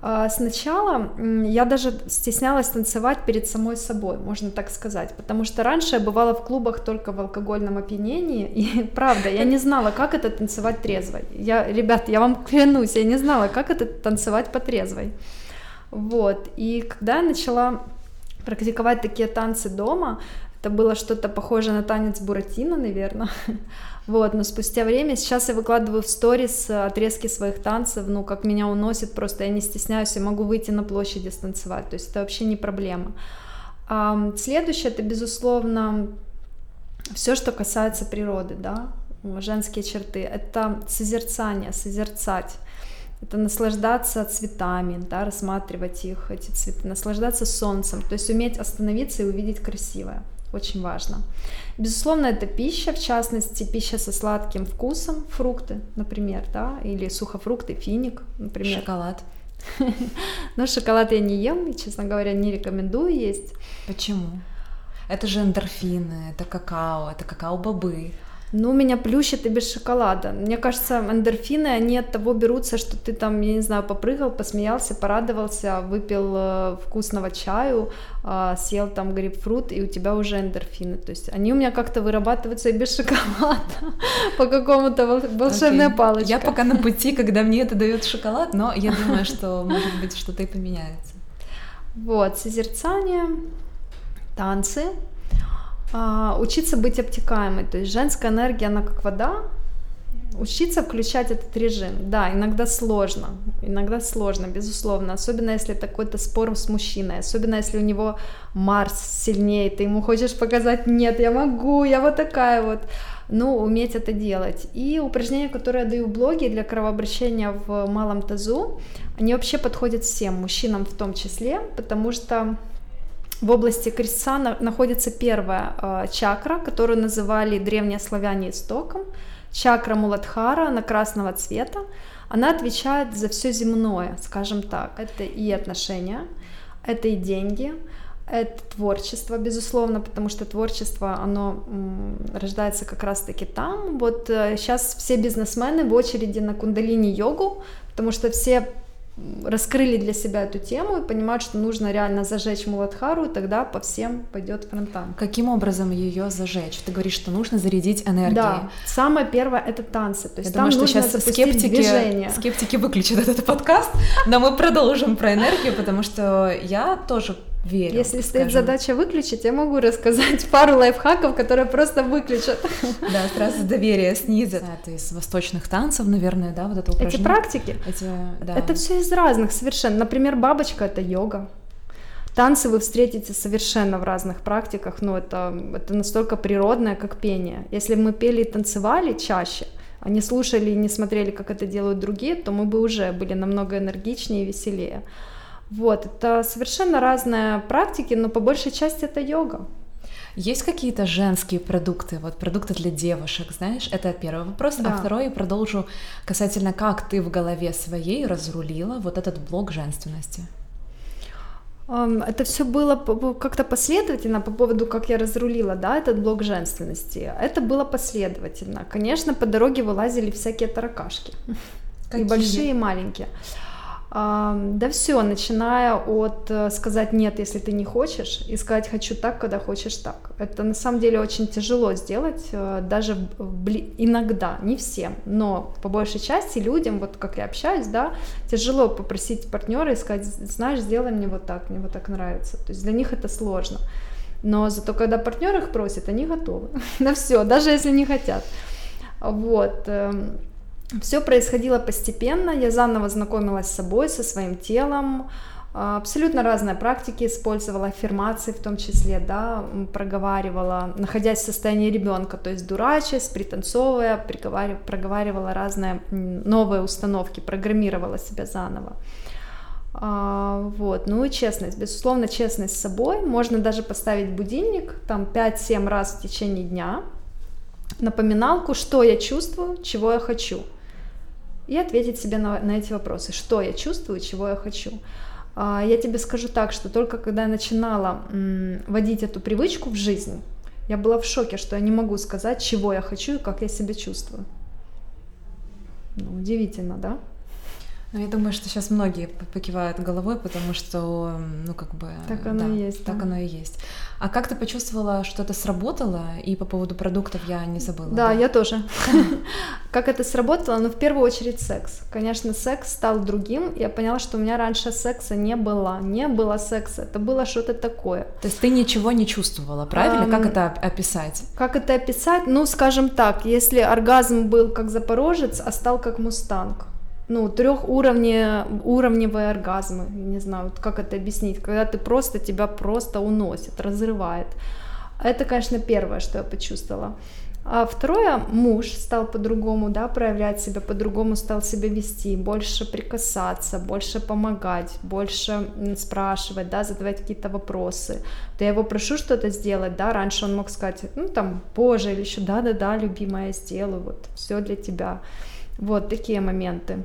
А, сначала я даже стеснялась танцевать перед самой собой, можно так сказать, потому что раньше я бывала в клубах только в алкогольном опьянении, и правда, я не знала, как это танцевать трезвой. Я, ребят, я вам клянусь, я не знала, как это танцевать по трезвой. Вот, и когда я начала практиковать такие танцы дома, это было что-то похожее на танец Буратино, наверное. Вот, но спустя время, сейчас я выкладываю в сторис э, отрезки своих танцев, ну, как меня уносит, просто я не стесняюсь, я могу выйти на площади станцевать, то есть это вообще не проблема. А, следующее, это, безусловно, все, что касается природы, да, женские черты, это созерцание, созерцать, это наслаждаться цветами, да, рассматривать их, эти цветы, наслаждаться солнцем, то есть уметь остановиться и увидеть красивое очень важно. Безусловно, это пища, в частности, пища со сладким вкусом, фрукты, например, да, или сухофрукты, финик, например. Шоколад. Но шоколад я не ем, и, честно говоря, не рекомендую есть. Почему? Это же эндорфины, это какао, это какао-бобы. Ну, меня плющит и без шоколада. Мне кажется, эндорфины, они от того берутся, что ты там, я не знаю, попрыгал, посмеялся, порадовался, выпил э, вкусного чаю, э, съел там грейпфрут, и у тебя уже эндорфины. То есть они у меня как-то вырабатываются и без шоколада по какому-то волшебной палочке. Я пока на пути, когда мне это дает шоколад, но я думаю, что, может быть, что-то и поменяется. Вот, созерцание, танцы, а, учиться быть обтекаемой. То есть женская энергия, она как вода, учиться включать этот режим. Да, иногда сложно, иногда сложно, безусловно, особенно если это какой-то спор с мужчиной, особенно если у него Марс сильнее, ты ему хочешь показать, нет, я могу, я вот такая вот, ну, уметь это делать. И упражнения, которые я даю в блоге для кровообращения в малом тазу, они вообще подходят всем, мужчинам в том числе, потому что в области крестца находится первая э, чакра, которую называли древние славяне истоком, чакра Муладхара, она красного цвета. Она отвечает за все земное, скажем так. Это и отношения, это и деньги, это творчество, безусловно, потому что творчество, оно рождается как раз-таки там. Вот сейчас э, все бизнесмены в очереди на кундалини-йогу, потому что все раскрыли для себя эту тему и понимают, что нужно реально зажечь Муладхару, и тогда по всем пойдет фронтам. Каким образом ее зажечь? Ты говоришь, что нужно зарядить энергией. Да, самое первое это танцы. То есть Я там думаю, нужно что сейчас скептики, движение. скептики выключат этот подкаст, но мы продолжим про энергию, потому что я тоже верю. Если стоит задача выключить, я могу рассказать пару лайфхаков, которые просто выключат. Да, сразу доверие снизит. Это из восточных танцев, наверное, да, вот это упражнение. Эти практики? Эти, да. Это все из разных совершенно. Например, бабочка — это йога. Танцы вы встретите совершенно в разных практиках, но это, это настолько природное, как пение. Если бы мы пели и танцевали чаще, а не слушали и не смотрели, как это делают другие, то мы бы уже были намного энергичнее и веселее. Вот, это совершенно разные практики, но по большей части это йога. Есть какие-то женские продукты, вот продукты для девушек, знаешь? Это первый вопрос. А да. А второй продолжу касательно, как ты в голове своей разрулила вот этот блок женственности. Это все было как-то последовательно по поводу, как я разрулила, да, этот блок женственности. Это было последовательно. Конечно, по дороге вылазили всякие таракашки. Какие? И большие, и маленькие. Да все, начиная от э, сказать нет, если ты не хочешь, и сказать хочу так, когда хочешь так. Это на самом деле очень тяжело сделать, э, даже иногда, не всем, но по большей части людям, вот как я общаюсь, да, тяжело попросить партнера и сказать, знаешь, сделай мне вот так, мне вот так нравится. То есть для них это сложно. Но зато когда партнер их просит, они готовы на все, даже если не хотят. Вот. Все происходило постепенно, я заново знакомилась с собой, со своим телом, а, абсолютно разные практики использовала, аффирмации в том числе, да, проговаривала, находясь в состоянии ребенка, то есть дурачась, пританцовывая, проговаривала разные новые установки, программировала себя заново. А, вот, ну и честность, безусловно, честность с собой, можно даже поставить будильник, там 5-7 раз в течение дня, напоминалку, что я чувствую, чего я хочу – и ответить себе на, на эти вопросы, что я чувствую, чего я хочу. А, я тебе скажу так, что только когда я начинала водить эту привычку в жизнь, я была в шоке, что я не могу сказать, чего я хочу и как я себя чувствую. Ну, удивительно, да? Ну, я думаю, что сейчас многие покивают головой, потому что, ну, как бы... Так оно да, и есть. Так да. оно и есть. А как ты почувствовала, что это сработало? И по поводу продуктов я не забыла. Да, да? я тоже. Как это сработало? Ну, в первую очередь секс. Конечно, секс стал другим. Я поняла, что у меня раньше секса не было. Не было секса. Это было что-то такое. То есть ты ничего не чувствовала, правильно? Как это описать? Как это описать? Ну, скажем так, если оргазм был как запорожец, а стал как мустанг ну, трехуровневые оргазмы, не знаю, вот как это объяснить, когда ты просто, тебя просто уносит, разрывает. Это, конечно, первое, что я почувствовала. А второе, муж стал по-другому, да, проявлять себя, по-другому стал себя вести, больше прикасаться, больше помогать, больше спрашивать, да, задавать какие-то вопросы. То я его прошу что-то сделать, да, раньше он мог сказать, ну, там, позже или еще, да-да-да, любимая, сделаю, вот, все для тебя. Вот такие моменты.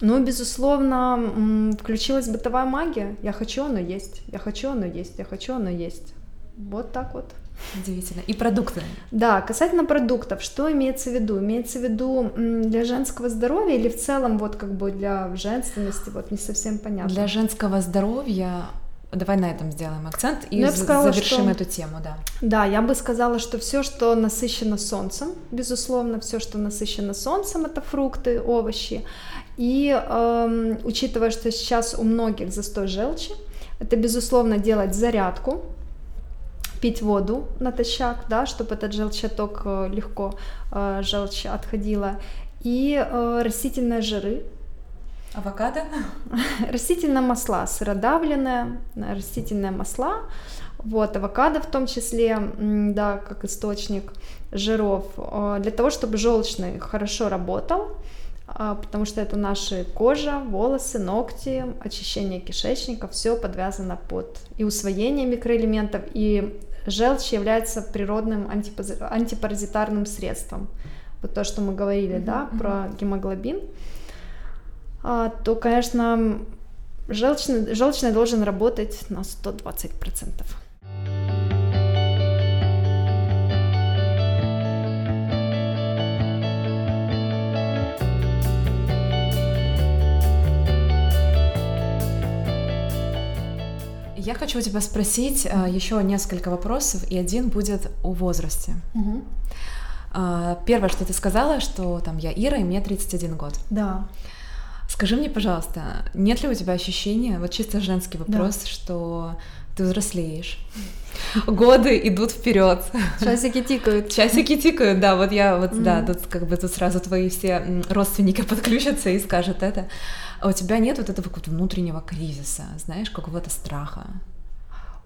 Ну, безусловно, включилась бытовая магия. Я хочу, оно есть. Я хочу, оно есть. Я хочу, оно есть. Вот так вот. Удивительно. И продукты. Да, касательно продуктов, что имеется в виду? Имеется в виду для женского здоровья или в целом вот как бы для женственности, вот не совсем понятно. Для женского здоровья Давай на этом сделаем акцент и ну, сказала, завершим что... эту тему, да. Да, я бы сказала, что все, что насыщено солнцем, безусловно, все, что насыщено солнцем, это фрукты, овощи. И эм, учитывая, что сейчас у многих застой желчи, это, безусловно, делать зарядку, пить воду натощак, да, чтобы этот желчаток э, легко э, желчь отходила. и э, растительные жиры. Авокадо? Растительные масла, сыродавленные, растительные масла, вот, авокадо в том числе, да, как источник жиров, э, для того, чтобы желчный хорошо работал, потому что это наши кожа, волосы, ногти, очищение кишечника, все подвязано под и усвоение микроэлементов, и желчь является природным антипаразитарным средством. Вот то, что мы говорили, mm-hmm. да, про гемоглобин, а, то, конечно, желчный, желчный должен работать на 120%. Я хочу у тебя спросить э, еще несколько вопросов, и один будет о возрасте. Угу. Первое, что ты сказала, что там я Ира, и мне 31 год. Да. Скажи мне, пожалуйста, нет ли у тебя ощущения, вот чисто женский вопрос, да. что ты взрослеешь? Годы идут вперед. Часики тикают. Часики тикают, да. Вот я вот, mm-hmm. да, тут как бы тут сразу твои все родственники подключатся и скажут это. А у тебя нет вот этого какого-то внутреннего кризиса, знаешь, какого-то страха?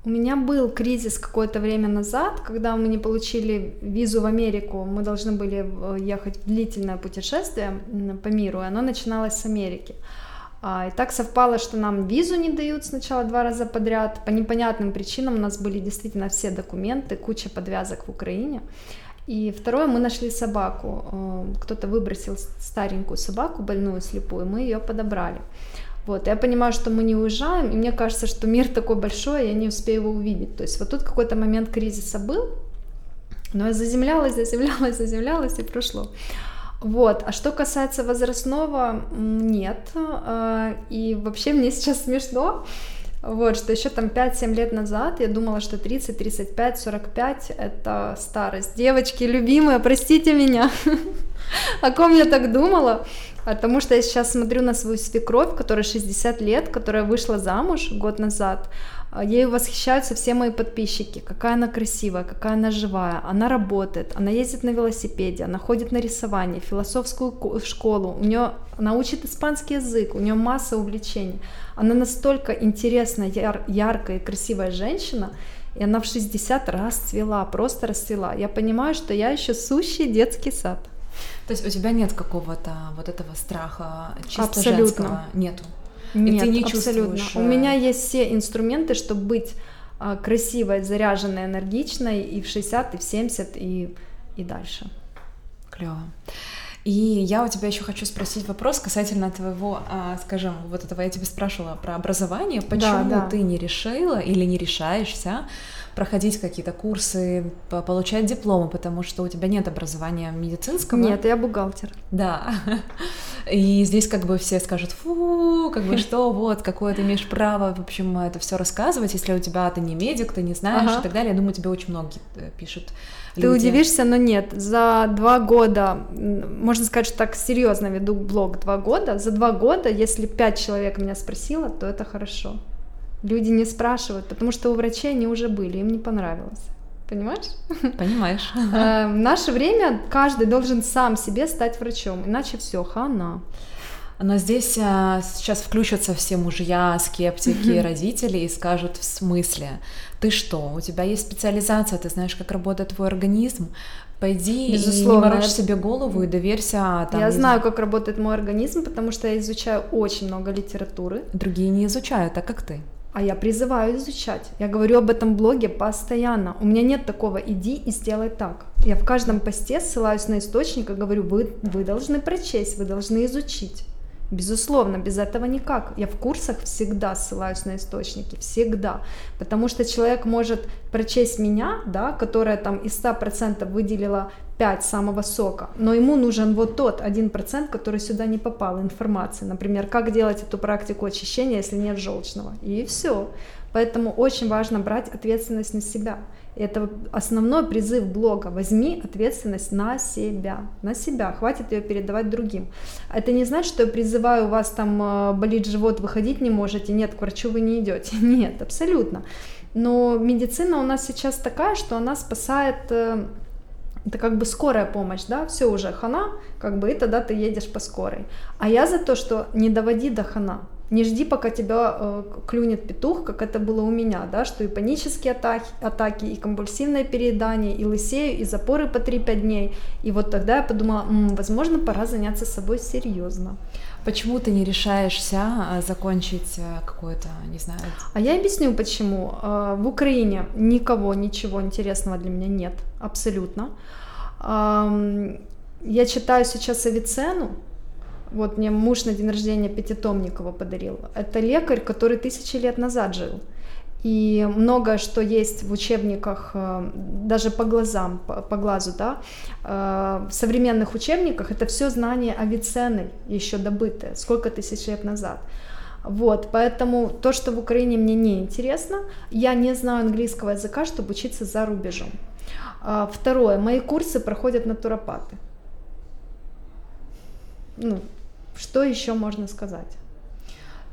У меня был кризис какое-то время назад, когда мы не получили визу в Америку. Мы должны были э, ехать в длительное путешествие по миру, и оно начиналось с Америки. А, и так совпало, что нам визу не дают сначала два раза подряд. По непонятным причинам у нас были действительно все документы, куча подвязок в Украине. И второе, мы нашли собаку. Э, кто-то выбросил старенькую собаку, больную, слепую, мы ее подобрали. Вот, я понимаю, что мы не уезжаем, и мне кажется, что мир такой большой, я не успею его увидеть. То есть вот тут какой-то момент кризиса был, но я заземлялась, заземлялась, заземлялась и прошло. Вот, а что касается возрастного, нет. Э, и вообще мне сейчас смешно, вот, что еще там 5-7 лет назад я думала, что 30, 35, 45 это старость. Девочки, любимые, простите меня. О ком я так думала? Потому что я сейчас смотрю на свою свекровь, которая 60 лет, которая вышла замуж год назад. А, ею восхищаются все мои подписчики. Какая она красивая, какая она живая. Она работает, она ездит на велосипеде, она ходит на рисование, философскую школу. У нее она учит испанский язык, у нее масса увлечений. Она настолько интересная, яр, яркая и красивая женщина, и она в 60 раз цвела, просто расцвела. Я понимаю, что я еще сущий детский сад. То есть у тебя нет какого-то вот этого страха чисто абсолютно. женского? Нету? Нет, и ты не абсолютно. Чувствуешь... У э, меня есть все инструменты, чтобы быть а, красивой, заряженной, энергичной и в 60, и в 70, и, и дальше. Клево. И я у тебя еще хочу спросить вопрос касательно твоего, а, скажем, вот этого я тебя спрашивала про образование. Почему да, да. ты не решила или не решаешься проходить какие-то курсы, получать дипломы, потому что у тебя нет образования медицинского. Нет, я бухгалтер. Да. И здесь как бы все скажут, фу, как бы что, вот, какое ты имеешь право, в общем, это все рассказывать, если у тебя ты не медик, ты не знаешь ага. и так далее. Я думаю, тебе очень многие э, пишут. Ты люди. удивишься, но нет. За два года, можно сказать, что так серьезно веду блог два года. За два года, если пять человек меня спросило, то это хорошо. Люди не спрашивают, потому что у врачей они уже были, им не понравилось. Понимаешь? Понимаешь. Э, в наше время каждый должен сам себе стать врачом, иначе все, хана. Но здесь а, сейчас включатся все мужья, скептики, родители и скажут в смысле, ты что, у тебя есть специализация, ты знаешь, как работает твой организм, пойди Безусловно. и не морочь себе голову и доверься. Там, я знаю, как работает мой организм, потому что я изучаю очень много литературы. Другие не изучают, так как ты. А я призываю изучать. Я говорю об этом блоге постоянно. У меня нет такого «иди и сделай так». Я в каждом посте ссылаюсь на источник и говорю, вы, вы должны прочесть, вы должны изучить. Безусловно, без этого никак. Я в курсах всегда ссылаюсь на источники, всегда. Потому что человек может прочесть меня, да, которая там из 100% выделила 5 самого сока, но ему нужен вот тот 1%, который сюда не попал, информация. Например, как делать эту практику очищения, если нет желчного. И все. Поэтому очень важно брать ответственность на себя. Это основной призыв блога. Возьми ответственность на себя. На себя. Хватит ее передавать другим. Это не значит, что я призываю вас там э, болит живот, выходить не можете. Нет, к врачу вы не идете. Нет, абсолютно. Но медицина у нас сейчас такая, что она спасает э, это как бы скорая помощь, да, все уже хана, как бы, и тогда ты едешь по скорой. А я за то, что не доводи до хана, не жди, пока тебя э, клюнет петух, как это было у меня, да, что и панические атаки, атаки, и конвульсивное переедание, и лысею, и запоры по 3-5 дней. И вот тогда я подумала, м-м, возможно, пора заняться собой серьезно. Почему ты не решаешься а, закончить э, какое-то, не знаю... А я объясню, почему. Э, в Украине никого, ничего интересного для меня нет, абсолютно. Я читаю сейчас Авиценну, вот мне муж на день рождения пятитомник его подарил. Это лекарь, который тысячи лет назад жил. И многое, что есть в учебниках, э, даже по глазам, по, по глазу, да, э, в современных учебниках, это все знания Авиценны, еще добытые, сколько тысяч лет назад. Вот, поэтому то, что в Украине мне не интересно, я не знаю английского языка, чтобы учиться за рубежом. А, второе, мои курсы проходят натуропаты. Ну, что еще можно сказать?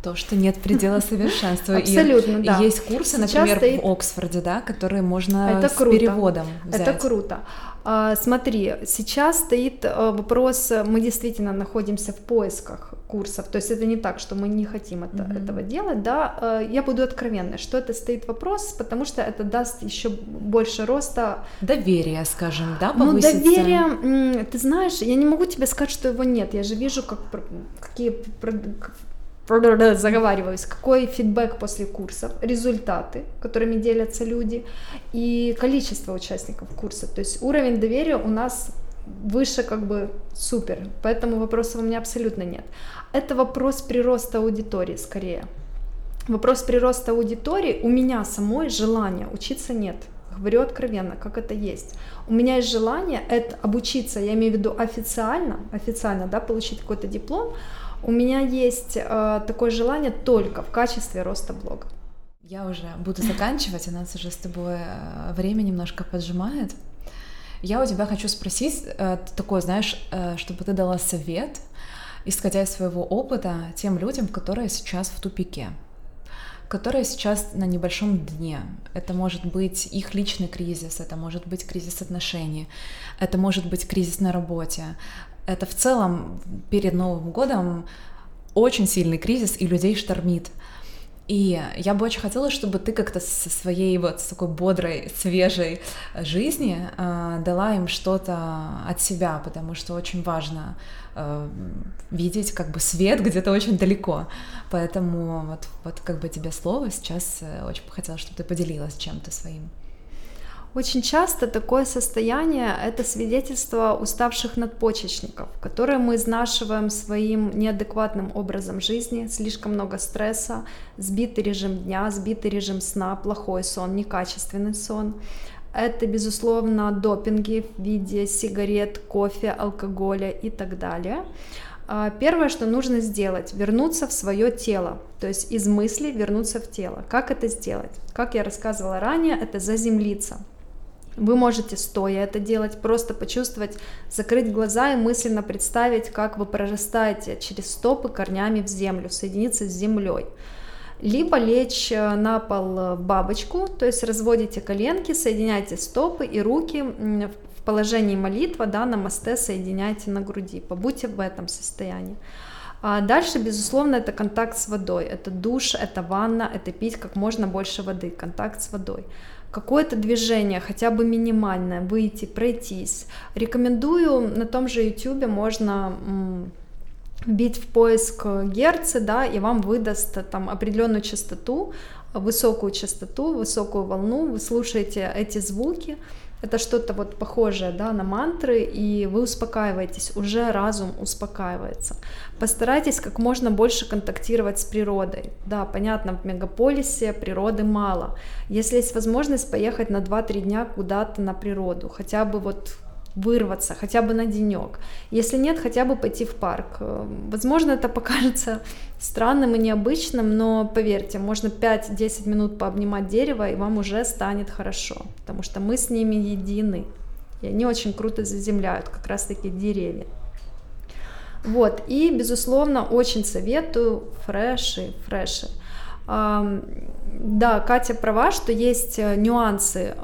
То, что нет предела совершенства. Абсолютно, и, да. Есть курсы, Сейчас например, стоит... в Оксфорде, да, которые можно это с круто. переводом взять. Это круто. А, смотри, сейчас стоит э, вопрос, мы действительно находимся в поисках курсов, то есть это не так, что мы не хотим это, mm-hmm. этого делать, да, э, я буду откровенной, что это стоит вопрос, потому что это даст еще больше роста. Доверия, скажем, да, повысится? Ну, доверие, ты знаешь, я не могу тебе сказать, что его нет, я же вижу, как, какие заговариваюсь, какой фидбэк после курсов, результаты, которыми делятся люди, и количество участников курса. То есть уровень доверия у нас выше как бы супер, поэтому вопросов у меня абсолютно нет. Это вопрос прироста аудитории скорее. Вопрос прироста аудитории у меня самой желания учиться нет. Говорю откровенно, как это есть. У меня есть желание это обучиться, я имею в виду официально, официально, да, получить какой-то диплом, у меня есть э, такое желание только в качестве роста блога. Я уже буду заканчивать, у нас уже с тобой э, время немножко поджимает. Я у тебя хочу спросить э, такое, знаешь, э, чтобы ты дала совет, исходя из своего опыта, тем людям, которые сейчас в тупике, которые сейчас на небольшом дне. Это может быть их личный кризис, это может быть кризис отношений, это может быть кризис на работе, это в целом перед Новым годом очень сильный кризис, и людей штормит. И я бы очень хотела, чтобы ты как-то со своей вот с такой бодрой, свежей жизни э, дала им что-то от себя, потому что очень важно э, видеть как бы свет где-то очень далеко. Поэтому вот, вот как бы тебе слово сейчас э, очень бы хотела, чтобы ты поделилась чем-то своим. Очень часто такое состояние – это свидетельство уставших надпочечников, которые мы изнашиваем своим неадекватным образом жизни, слишком много стресса, сбитый режим дня, сбитый режим сна, плохой сон, некачественный сон. Это, безусловно, допинги в виде сигарет, кофе, алкоголя и так далее. А, первое, что нужно сделать, вернуться в свое тело, то есть из мысли вернуться в тело. Как это сделать? Как я рассказывала ранее, это заземлиться. Вы можете стоя это делать, просто почувствовать, закрыть глаза и мысленно представить, как вы прорастаете через стопы корнями в землю, соединиться с землей. Либо лечь э, на пол в бабочку, то есть разводите коленки, соединяйте стопы и руки в положении молитва, да, на мосте соединяйте на груди. Побудьте в этом состоянии. А дальше, безусловно, это контакт с водой. Это душ, это ванна, это пить как можно больше воды, контакт с водой какое-то движение, хотя бы минимальное, выйти, пройтись. Рекомендую на том же YouTube можно вбить в поиск герцы, да, и вам выдаст там определенную частоту, высокую частоту, высокую волну, вы слушаете эти звуки, это что-то вот похожее да, на мантры, и вы успокаиваетесь, уже разум успокаивается. Постарайтесь как можно больше контактировать с природой. Да, понятно, в мегаполисе природы мало. Если есть возможность поехать на 2-3 дня куда-то на природу, хотя бы вот вырваться хотя бы на денек. Если нет, хотя бы пойти в парк. Э, возможно, это покажется странным и необычным, но поверьте, можно 5-10 минут пообнимать дерево, и вам уже станет хорошо, потому что мы с ними едины. И они очень круто заземляют как раз-таки деревья. Вот, и, безусловно, очень советую фреши, фреши. Да, Катя права, что есть э, нюансы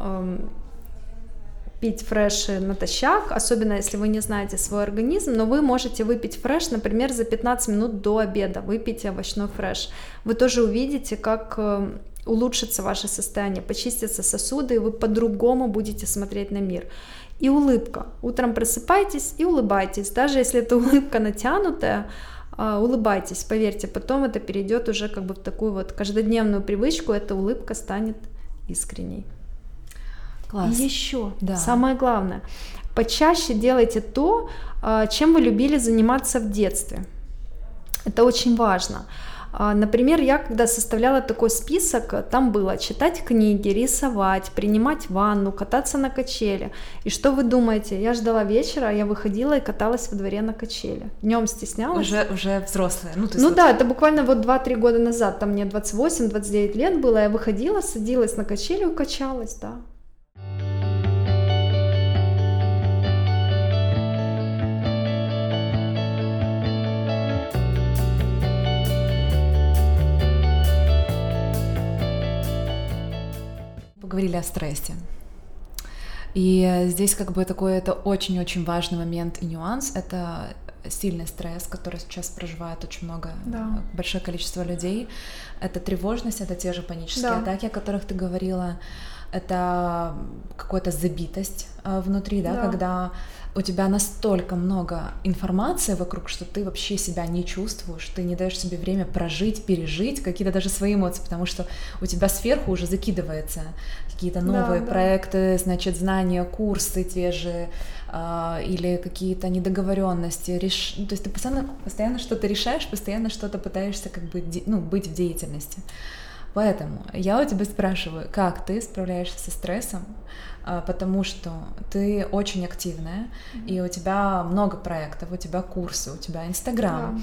пить фреши натощак, особенно если вы не знаете свой организм, но вы можете выпить фреш, например, за 15 минут до обеда, выпейте овощной фреш. Вы тоже увидите, как э, улучшится ваше состояние, почистятся сосуды, и вы по-другому будете смотреть на мир. И улыбка. Утром просыпайтесь и улыбайтесь. Даже если эта улыбка натянутая, а, улыбайтесь, поверьте, потом это перейдет уже как бы в такую вот каждодневную привычку, эта улыбка станет искренней. Класс. И еще, да. самое главное, почаще делайте то, а, чем вы любили заниматься в детстве. Это очень важно. А, например, я когда составляла такой список, там было читать книги, рисовать, принимать ванну, кататься на качели. И что вы думаете? Я ждала вечера, я выходила и каталась во дворе на качели. Днем стеснялась. Уже, уже взрослая. Ну, ну вот... да, это буквально вот 2-3 года назад, там мне 28-29 лет было, я выходила, садилась на качели и качалась, да. Поговорили о стрессе. И здесь как бы такой это очень-очень важный момент и нюанс. Это сильный стресс, который сейчас проживает очень много, да. большое количество людей. Это тревожность, это те же панические да. атаки, о которых ты говорила. Это какая-то забитость э, внутри, да, да, когда у тебя настолько много информации вокруг, что ты вообще себя не чувствуешь, ты не даешь себе время прожить, пережить какие-то даже свои эмоции, потому что у тебя сверху уже закидывается какие-то новые да, проекты, да. значит, знания, курсы те же, э, или какие-то недоговоренности, реш... ну, то есть ты постоянно, постоянно что-то решаешь, постоянно что-то пытаешься как бы ну, быть в деятельности. Поэтому я у тебя спрашиваю, как ты справляешься со стрессом, а, потому что ты очень активная, mm-hmm. и у тебя много проектов, у тебя курсы, у тебя Инстаграм. Yeah.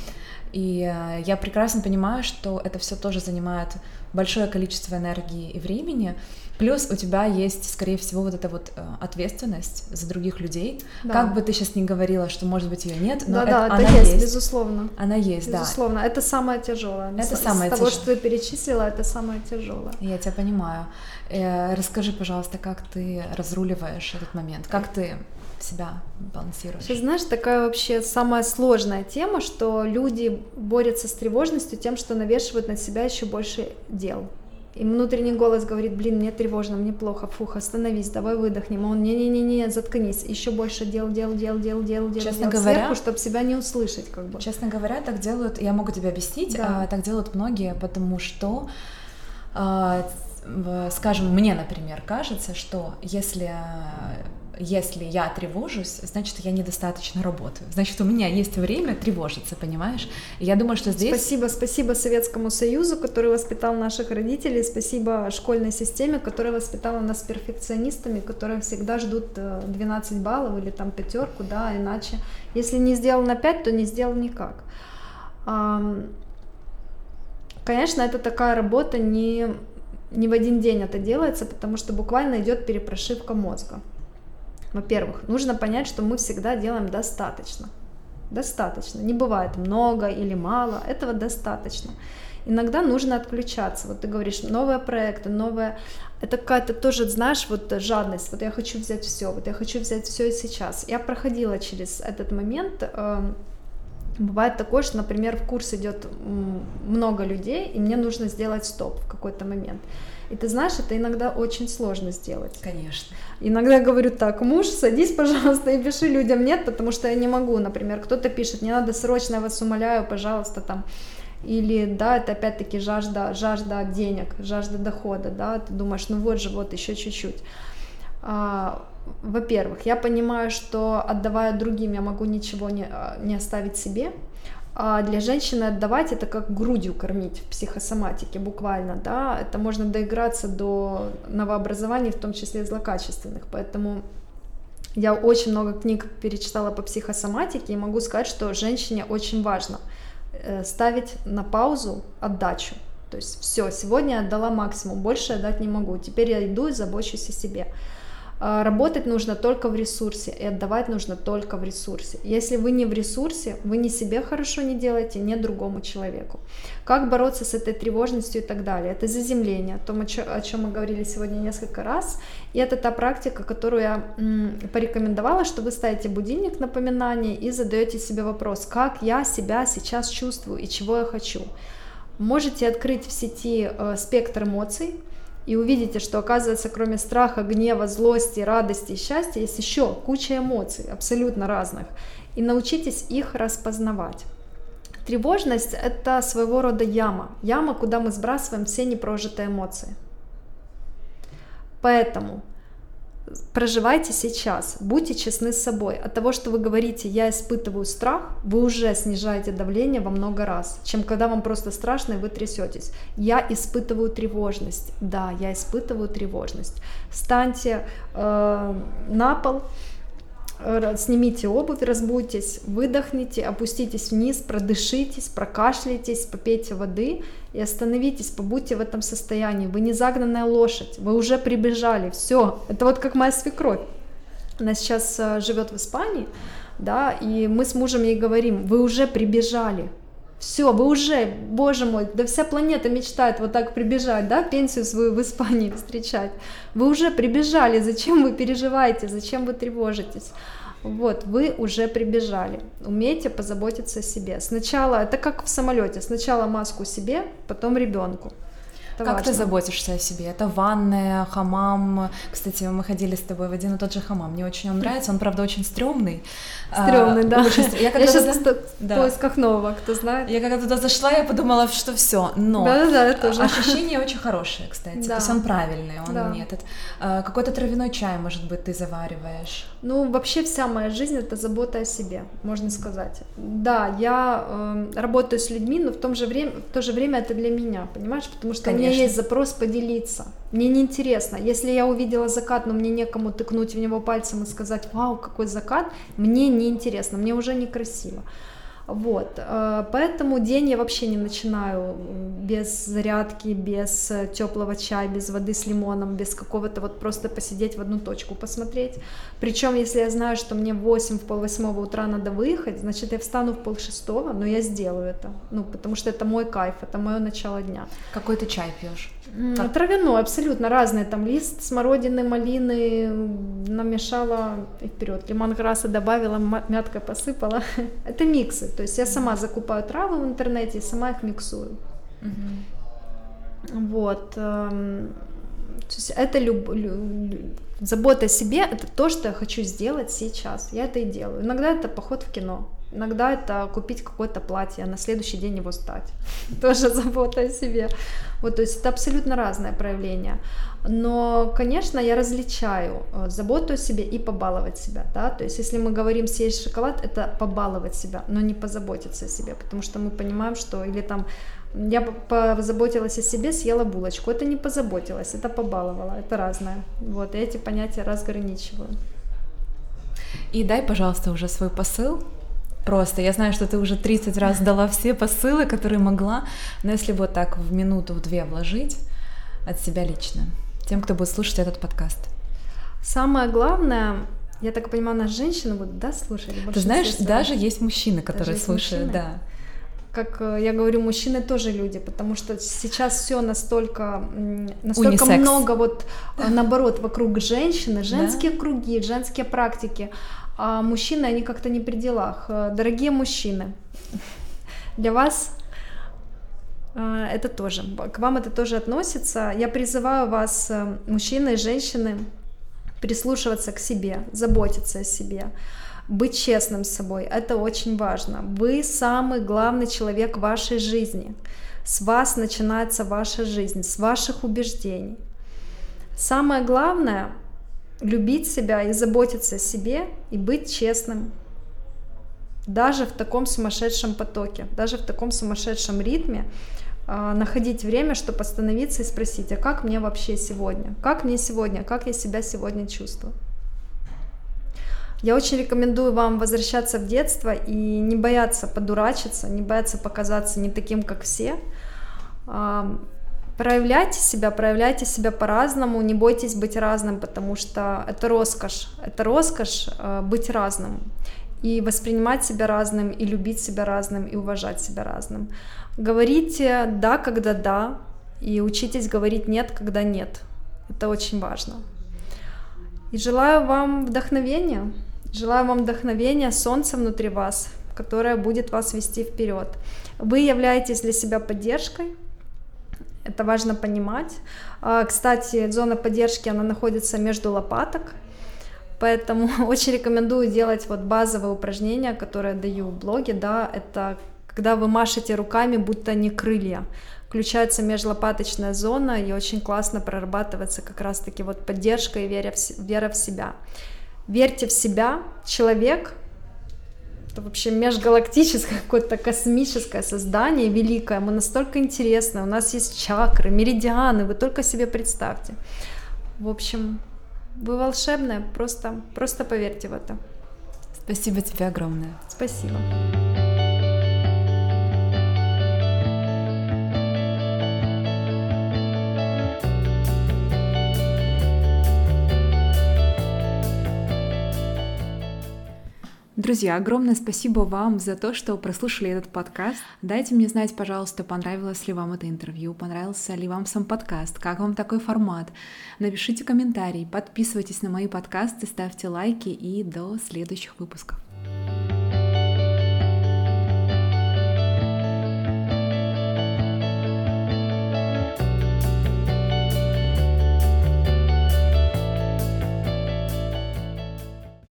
И э, я прекрасно понимаю, что это все тоже занимает большое количество энергии и времени, Плюс у тебя есть, скорее всего, вот эта вот э, ответственность за других людей. Да. Как бы ты сейчас не говорила, что, может быть, ее нет, но да, это, да, она это есть, есть, безусловно. Она есть, безусловно. да. Это самое тяжелое. Это с, самое Из того, что ты перечислила, это самое тяжелое. Я тебя понимаю. Э, расскажи, пожалуйста, как ты разруливаешь этот момент, как ты себя балансируешь? Ты знаешь, такая вообще самая сложная тема, что люди борются с тревожностью тем, что навешивают на себя еще больше дел. И внутренний голос говорит, блин, мне тревожно, мне плохо, фух, остановись, давай выдохнем. А он, не-не-не, заткнись, еще больше дел, дел, дел, дел, дел, дел, Честно дел говоря, сверху, чтобы себя не услышать, как бы. Честно говоря, так делают, я могу тебе объяснить, да. а, так делают многие, потому что а, скажем, мне, например, кажется, что если если я тревожусь, значит, я недостаточно работаю. Значит, у меня есть время тревожиться, понимаешь? И я думаю, что здесь... Спасибо, спасибо Советскому Союзу, который воспитал наших родителей, спасибо школьной системе, которая воспитала нас перфекционистами, которые всегда ждут 12 э, баллов или там пятерку, да, иначе, если не сделал на 5, то не сделал никак. Конечно, это такая работа не, не в один день это делается, потому что буквально идет перепрошивка мозга. Во-первых, нужно понять, что мы всегда делаем достаточно. Достаточно. Не бывает много или мало, этого достаточно. Иногда нужно отключаться. Вот ты говоришь, новые проекты, новые... Это какая-то тоже, знаешь, вот жадность. Вот я хочу взять все, вот я хочу взять все и сейчас. Я проходила через этот момент. Бывает такое, что, например, в курс идет много людей, и мне нужно сделать стоп в какой-то момент. И ты знаешь, это иногда очень сложно сделать. Конечно. Иногда говорю так, муж, садись, пожалуйста, и пиши людям нет, потому что я не могу. Например, кто-то пишет, не надо срочно, я вас умоляю, пожалуйста, там. Или, да, это опять-таки жажда, жажда денег, жажда дохода, да, ты думаешь, ну вот же, вот еще чуть-чуть. А, во-первых, я понимаю, что отдавая другим, я могу ничего не, а, не оставить себе, а для женщины отдавать это как грудью кормить в психосоматике буквально, да, это можно доиграться до новообразований, в том числе злокачественных, поэтому я очень много книг перечитала по психосоматике и могу сказать, что женщине очень важно э, ставить на паузу отдачу, то есть все, сегодня я отдала максимум, больше отдать не могу, теперь я иду и забочусь о себе. А, работать нужно только в ресурсе, и отдавать нужно только в ресурсе. Если вы не в ресурсе, вы ни себе хорошо не делаете, ни другому человеку. Как бороться с этой тревожностью и так далее? Это заземление, о том, о чем мы говорили сегодня несколько раз. И это та практика, которую я порекомендовала, что вы ставите будильник напоминания и задаете себе вопрос, как я себя сейчас чувствую и чего я хочу. Можете открыть в сети э, спектр эмоций, и увидите, что оказывается, кроме страха, гнева, злости, радости и счастья, есть еще куча эмоций, абсолютно разных. И научитесь их распознавать. Тревожность – это своего рода яма. Яма, куда мы сбрасываем все непрожитые эмоции. Поэтому проживайте сейчас, будьте честны с собой. От того, что вы говорите «я испытываю страх», вы уже снижаете давление во много раз, чем когда вам просто страшно и вы трясетесь. «Я испытываю тревожность». Да, я испытываю тревожность. Встаньте э, на пол, снимите обувь, разбудитесь, выдохните, опуститесь вниз, продышитесь, прокашляйтесь, попейте воды и остановитесь, побудьте в этом состоянии. Вы не загнанная лошадь, вы уже прибежали, все. Это вот как моя свекровь. Она сейчас э, живет в Испании, да, и мы с мужем ей говорим, вы уже прибежали, все, вы уже, боже мой, да вся планета мечтает вот так прибежать, да, пенсию свою в Испании встречать. Вы уже прибежали, зачем вы переживаете, зачем вы тревожитесь? Вот, вы уже прибежали. Умейте позаботиться о себе. Сначала, это как в самолете, сначала маску себе, потом ребенку. Это как важно. ты заботишься о себе? Это ванная, хамам. Кстати, мы ходили с тобой в один и тот же хамам. Мне очень он нравится. Он, правда, очень стрёмный. Стрёмный, а, да. Очень... Я, я сейчас туда... в поисках нового, кто знает. Я когда туда зашла, я подумала, что все. Но да, да, да, тоже. ощущение очень хорошее, кстати. Да. То есть он правильный, он да. не этот. А, какой-то травяной чай, может быть, ты завариваешь. Ну, вообще вся моя жизнь это забота о себе, можно сказать. Да, я э, работаю с людьми, но в, том же время, в то же время это для меня, понимаешь? Потому что Конечно. У меня есть запрос поделиться. Мне неинтересно. Если я увидела закат, но мне некому тыкнуть в него пальцем и сказать, вау, какой закат, мне неинтересно, мне уже некрасиво. Вот, э, поэтому день я вообще не начинаю без зарядки, без э, теплого чая, без воды с лимоном, без какого-то вот просто посидеть в одну точку посмотреть. Причем, если я знаю, что мне в 8, в пол восьмого утра надо выехать, значит, я встану в пол шестого, но я сделаю это, ну, потому что это мой кайф, это мое начало дня. Какой ты чай пьешь? Как? Травяной, абсолютно разные. Там лист смородины, малины намешала и вперед. Лимонграсса добавила, мяткой посыпала. Это миксы. То есть я сама закупаю травы в интернете и сама их миксую. Угу. Вот. Эм, то есть это люб, забота о себе, это то, что я хочу сделать сейчас. Я это и делаю. Иногда это поход в кино. Иногда это купить какое-то платье, а на следующий день его стать. Тоже забота о себе. Вот, то есть это абсолютно разное проявление. Но, конечно, я различаю э, заботу о себе и побаловать себя. Да? То есть если мы говорим съесть шоколад, это побаловать себя, но не позаботиться о себе, потому что мы понимаем, что или там я позаботилась о себе, съела булочку. Это не позаботилась, это побаловала. Это разное. Вот, и эти понятия разграничиваю. И дай, пожалуйста, уже свой посыл Просто, я знаю, что ты уже 30 раз дала все посылы, которые могла, но если вот так в минуту, в две вложить от себя лично, тем, кто будет слушать этот подкаст. Самое главное, я так понимаю, нас женщины будут, да, слушать? Ты знаешь, даже есть мужчины, которые даже слушают, мужчины? да. Как э, я говорю, мужчины тоже люди, потому что сейчас все настолько, настолько Унисекс. много вот э, наоборот вокруг женщины, женские да? круги, женские практики а мужчины, они как-то не при делах. Э, дорогие мужчины, для вас э, это тоже, к вам это тоже относится. Я призываю вас, э, мужчины и женщины, прислушиваться к себе, заботиться о себе, быть честным с собой. Это очень важно. Вы самый главный человек вашей жизни. С вас начинается ваша жизнь, с ваших убеждений. Самое главное любить себя и заботиться о себе и быть честным. Даже в таком сумасшедшем потоке, даже в таком сумасшедшем ритме э, находить время, чтобы остановиться и спросить, а как мне вообще сегодня? Как мне сегодня? Как я себя сегодня чувствую? Я очень рекомендую вам возвращаться в детство и не бояться подурачиться, не бояться показаться не таким, как все, Проявляйте себя, проявляйте себя по-разному, не бойтесь быть разным, потому что это роскошь, это роскошь э, быть разным и воспринимать себя разным, и любить себя разным, и уважать себя разным. Говорите «да», когда «да», и учитесь говорить «нет», когда «нет». Это очень важно. И желаю вам вдохновения, желаю вам вдохновения, солнца внутри вас, которое будет вас вести вперед. Вы являетесь для себя поддержкой, это важно понимать. А, кстати, зона поддержки, она находится между лопаток, поэтому очень рекомендую делать вот базовые упражнения, которые даю в блоге, да, это когда вы машете руками, будто не крылья, включается межлопаточная зона, и очень классно прорабатывается как раз-таки вот поддержка и вера в, вера в себя. Верьте в себя, человек это вообще межгалактическое какое-то космическое создание великое, мы настолько интересно, у нас есть чакры, меридианы, вы только себе представьте. В общем, вы волшебная, просто, просто поверьте в это. Спасибо тебе огромное. Спасибо. Друзья, огромное спасибо вам за то, что прослушали этот подкаст. Дайте мне знать, пожалуйста, понравилось ли вам это интервью, понравился ли вам сам подкаст, как вам такой формат. Напишите комментарий, подписывайтесь на мои подкасты, ставьте лайки и до следующих выпусков.